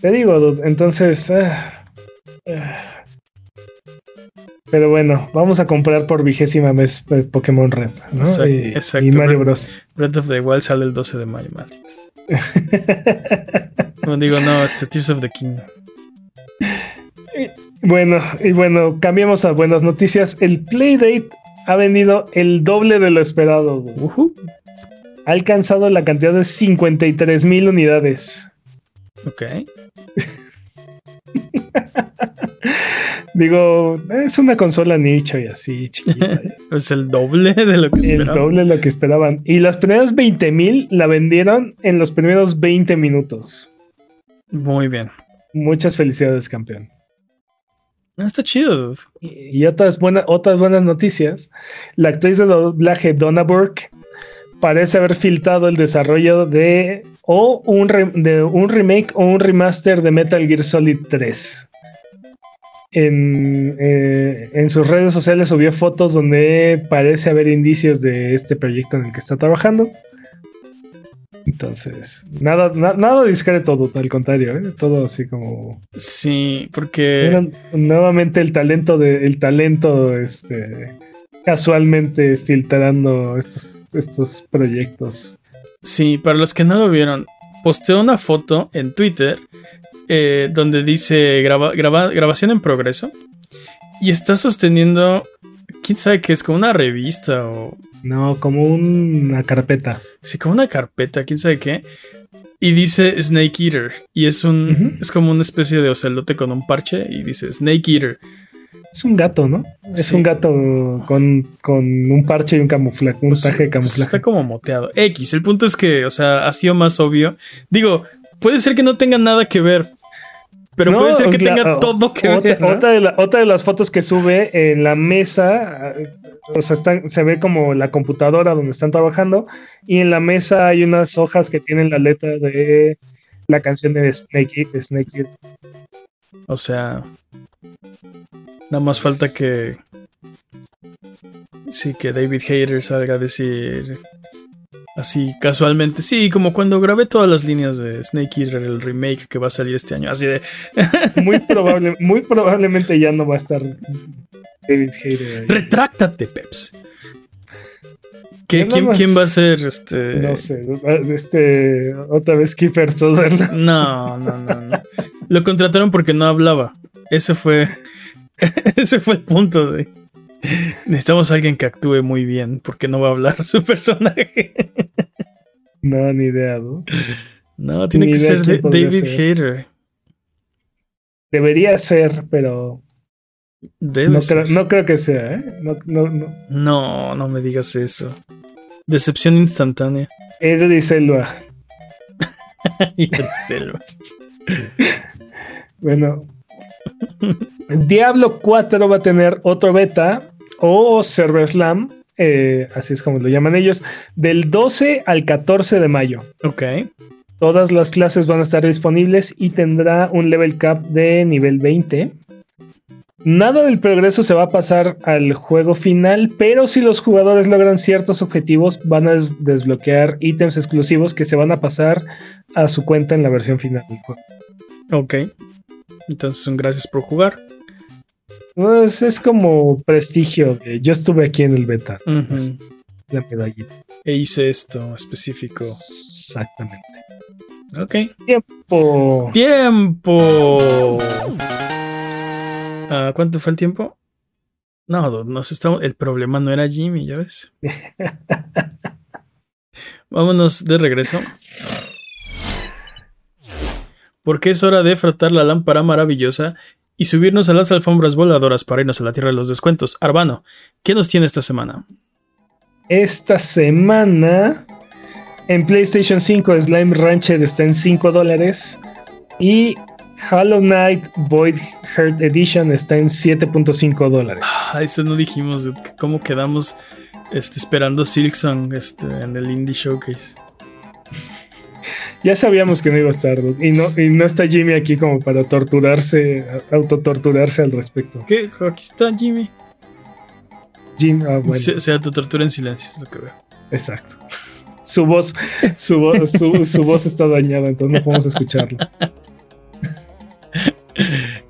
Te digo, entonces. Ah, ah. Pero bueno, vamos a comprar por vigésima vez Pokémon Red, ¿no? Exacto, y, Mario Bros. Red of the Wild sale el 12 de mayo, no digo, no, este Tears of the Kingdom. Bueno, y bueno, cambiamos a buenas noticias. El Playdate ha vendido el doble de lo esperado. Ha alcanzado la cantidad de 53 mil unidades. Ok. Digo, es una consola nicho y así, chiquita. es el doble de lo que esperaban. El doble de lo que esperaban. Y las primeras 20 mil la vendieron en los primeros 20 minutos. Muy bien. Muchas felicidades, campeón. Está chido. Y, otras, buenas, otras buenas noticias. La actriz de doblaje Donna Burke parece haber filtrado el desarrollo de o un, de un remake o un remaster de Metal Gear Solid 3 en, eh, en, sus redes sociales subió fotos donde parece haber indicios de este proyecto en el que está trabajando. Entonces, nada, nada discreto, al contrario, ¿eh? todo así como. Sí, porque. nuevamente el talento de. El talento, este. casualmente filtrando estos, estos proyectos. Sí, para los que no lo vieron, posteó una foto en Twitter eh, donde dice grabación en progreso. Y está sosteniendo, quién sabe qué es, como una revista o... No, como una carpeta. Sí, como una carpeta, quién sabe qué. Y dice Snake Eater. Y es un. Es como una especie de ocelote con un parche. Y dice Snake Eater. Es un gato, ¿no? Es un gato con, un parche y un camuflaje, un pues de pues camuflaje. está como moteado. X. El punto es que, o sea, ha sido más obvio. Digo, puede ser que no tenga nada que ver, pero puede ser que tenga todo que ver. Otra de, otra de, las fotos que sube en la mesa, o sea, se ve como la computadora donde están trabajando, y en la mesa hay unas hojas que tienen la letra de la canción de Snake, Snake O sea, nada más falta que. Sí, que David Hayter salga a decir. Así casualmente. Sí, como cuando grabé todas las líneas de Snake Eater, el remake que va a salir este año. Así de. muy, probable, muy probablemente ya no va a estar David Hayter. Retráctate, Peps. quién, quién, va a ser este.? No sé, este. Otra vez Kiefer Sutherland. No, no, no, no. Lo contrataron porque no hablaba. Ese fue. Ese fue el punto de. Necesitamos a alguien que actúe muy bien porque no va a hablar su personaje. No, ni idea, ¿no? No, tiene que ser David Hater. Debería ser, pero. no, Creo, no, Creo, que sea, ¿eh? No, no, no. No, no me digas eso. Decepción instantánea. Edri Selva. Selva. bueno, Diablo 4 va a tener otro beta o Server Slam, eh, así es como lo llaman ellos, del 12 al 14 de mayo. Ok. Todas las clases van a estar disponibles y tendrá un level cap de nivel 20. Nada del progreso se va a pasar al juego final, pero si los jugadores logran ciertos objetivos, van a desbloquear ítems exclusivos que se van a pasar a su cuenta en la versión final del juego. Ok. Entonces, un gracias por jugar. Pues es como prestigio. yo estuve aquí en el beta. La medallita. E hice esto específico. Exactamente. Ok. Tiempo. Tiempo. Ah, ¿Cuánto fue el tiempo? No, nos estamos. El problema no era Jimmy, ya ves. Vámonos de regreso porque es hora de frotar la lámpara maravillosa y subirnos a las alfombras voladoras para irnos a la tierra de los descuentos. Arbano, ¿qué nos tiene esta semana? Esta semana en PlayStation 5 Slime Rancher está en 5 dólares y Hollow Knight Void Heart Edition está en 7.5 dólares. Ah, eso no dijimos, cómo quedamos este, esperando Silksong este, en el Indie Showcase. Ya sabíamos que no iba a estar, y no, y no está Jimmy aquí como para torturarse, autotorturarse al respecto. ¿Qué? Aquí está Jimmy. Jim, ah, bueno. Se, autotortura en silencio, es lo que veo. Exacto. Su voz, su, voz, su, voz está dañada, entonces no podemos escucharlo.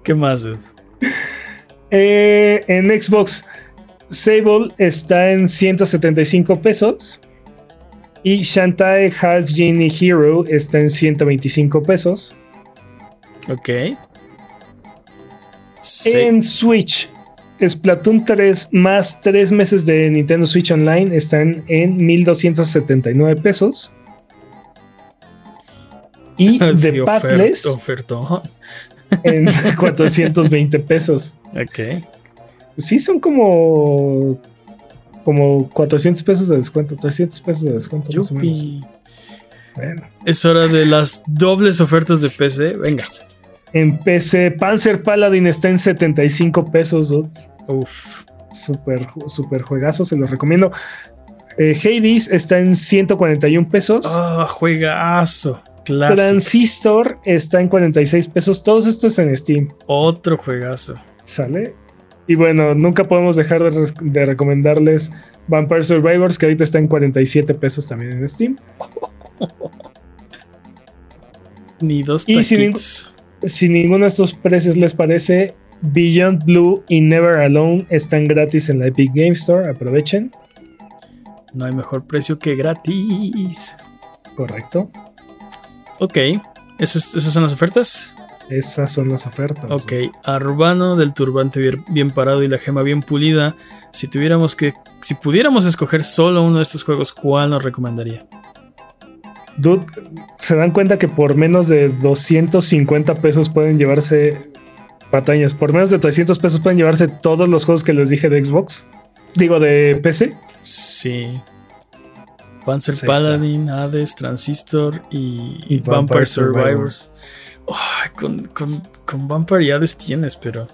¿Qué más, eh, en Xbox, Sable está en 175 pesos. Y Shantae Half Genie Hero está en 125 pesos. Ok. En Switch, Splatoon 3 más 3 meses de Nintendo Switch Online están en 1279 pesos. Y The Pathless en 420 pesos. Ok. Sí, son como como 400 pesos de descuento, 300 pesos de descuento. Más o menos. Bueno. Es hora de las dobles ofertas de PC. Venga. En PC, Panzer Paladin está en 75 pesos. Uf. Super, super juegazo, se los recomiendo. Eh, Hades está en 141 pesos. Ah, juegazo. Transistor está en 46 pesos. Todos estos en Steam. Otro juegazo. ¿Sale? Y bueno, nunca podemos dejar de, recomendarles Vampire Survivors, que ahorita está en 47 pesos también en Steam. Ni dos Y si, si, ninguno de estos precios les parece, Beyond Blue y Never Alone están gratis en la Epic Game Store. Aprovechen. No hay mejor precio que gratis. Correcto. Ok, ¿Esas, esas son las ofertas? Esas son las ofertas. Ok, Arbano del turbante bien, parado y la gema bien pulida. Si tuviéramos que, si pudiéramos escoger solo uno de estos juegos, ¿cuál nos recomendaría? Dude, se dan cuenta que por menos de 250 pesos pueden llevarse patañas. Por menos de 300 pesos pueden llevarse todos los juegos que les dije de Xbox. Digo, de PC. Sí. Panzer Paladin, Hades, Transistor y, Vampire, Survivors con, con, con Vampire tienes, pero.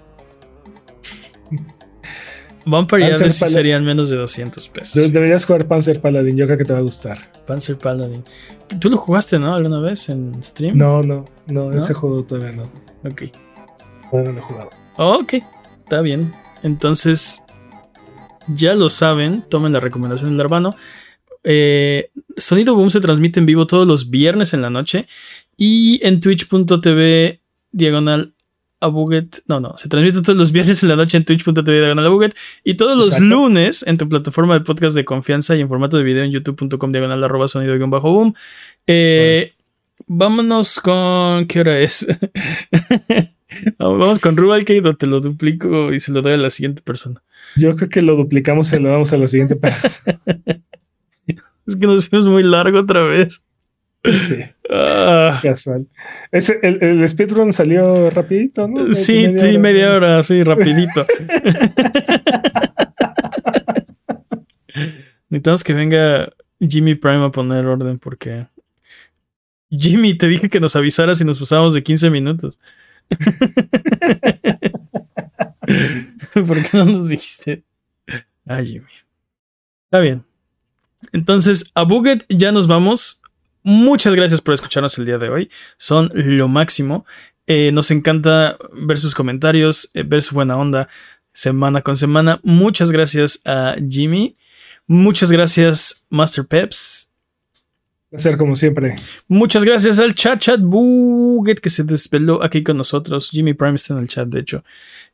Vampire Hades serían menos de 200 pesos. Deberías jugar Panzer Paladin, yo creo que te va a gustar. Panzer Paladin. ¿Tú lo jugaste, no? ¿Alguna vez en stream? No, no, no, ese juego todavía no. Ok. Todavía no lo he jugado. ok, está bien. Entonces, ya lo saben, tomen la recomendación del hermano. Eh, Sonido Boom se transmite en vivo todos los viernes en la noche y en twitch.tv diagonal a Buget. No, no, se transmite todos los viernes en la noche en twitch.tv diagonal a Buget y todos los lunes en tu plataforma de podcast de confianza y en formato de video en youtube.com diagonal arroba sonido-boom. Eh, Vámonos con. ¿Qué hora es? Vamos con Rubalcade o te lo duplico y se lo doy a la siguiente persona. Yo creo que lo duplicamos y lo damos a la siguiente persona. es que nos fuimos muy largo otra vez. Sí. Ah. Casual. el, el, speedrun salió rapidito, ¿no? Sí, sí, media hora, sí, rapidito. Necesitamos que venga Jimmy Prime a poner orden porque Jimmy, te dije que nos avisaras si nos pasábamos de 15 minutos. ¿Por qué no nos dijiste? Ah, Jimmy. Está bien. Entonces, a Buget ya nos vamos. Muchas gracias por escucharnos el día de hoy. Son lo máximo. Eh, nos encanta ver sus comentarios, eh, ver su buena onda semana con semana. Muchas gracias a Jimmy. Muchas gracias, Master Peps ser como siempre. Muchas gracias al chat chat Buget que se desveló aquí con nosotros. Jimmy Prime está en el chat, de hecho.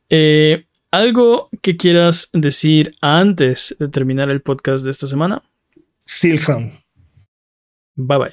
Eh, ¿Algo que quieras decir antes de terminar el podcast de esta semana? Silson. Bye bye.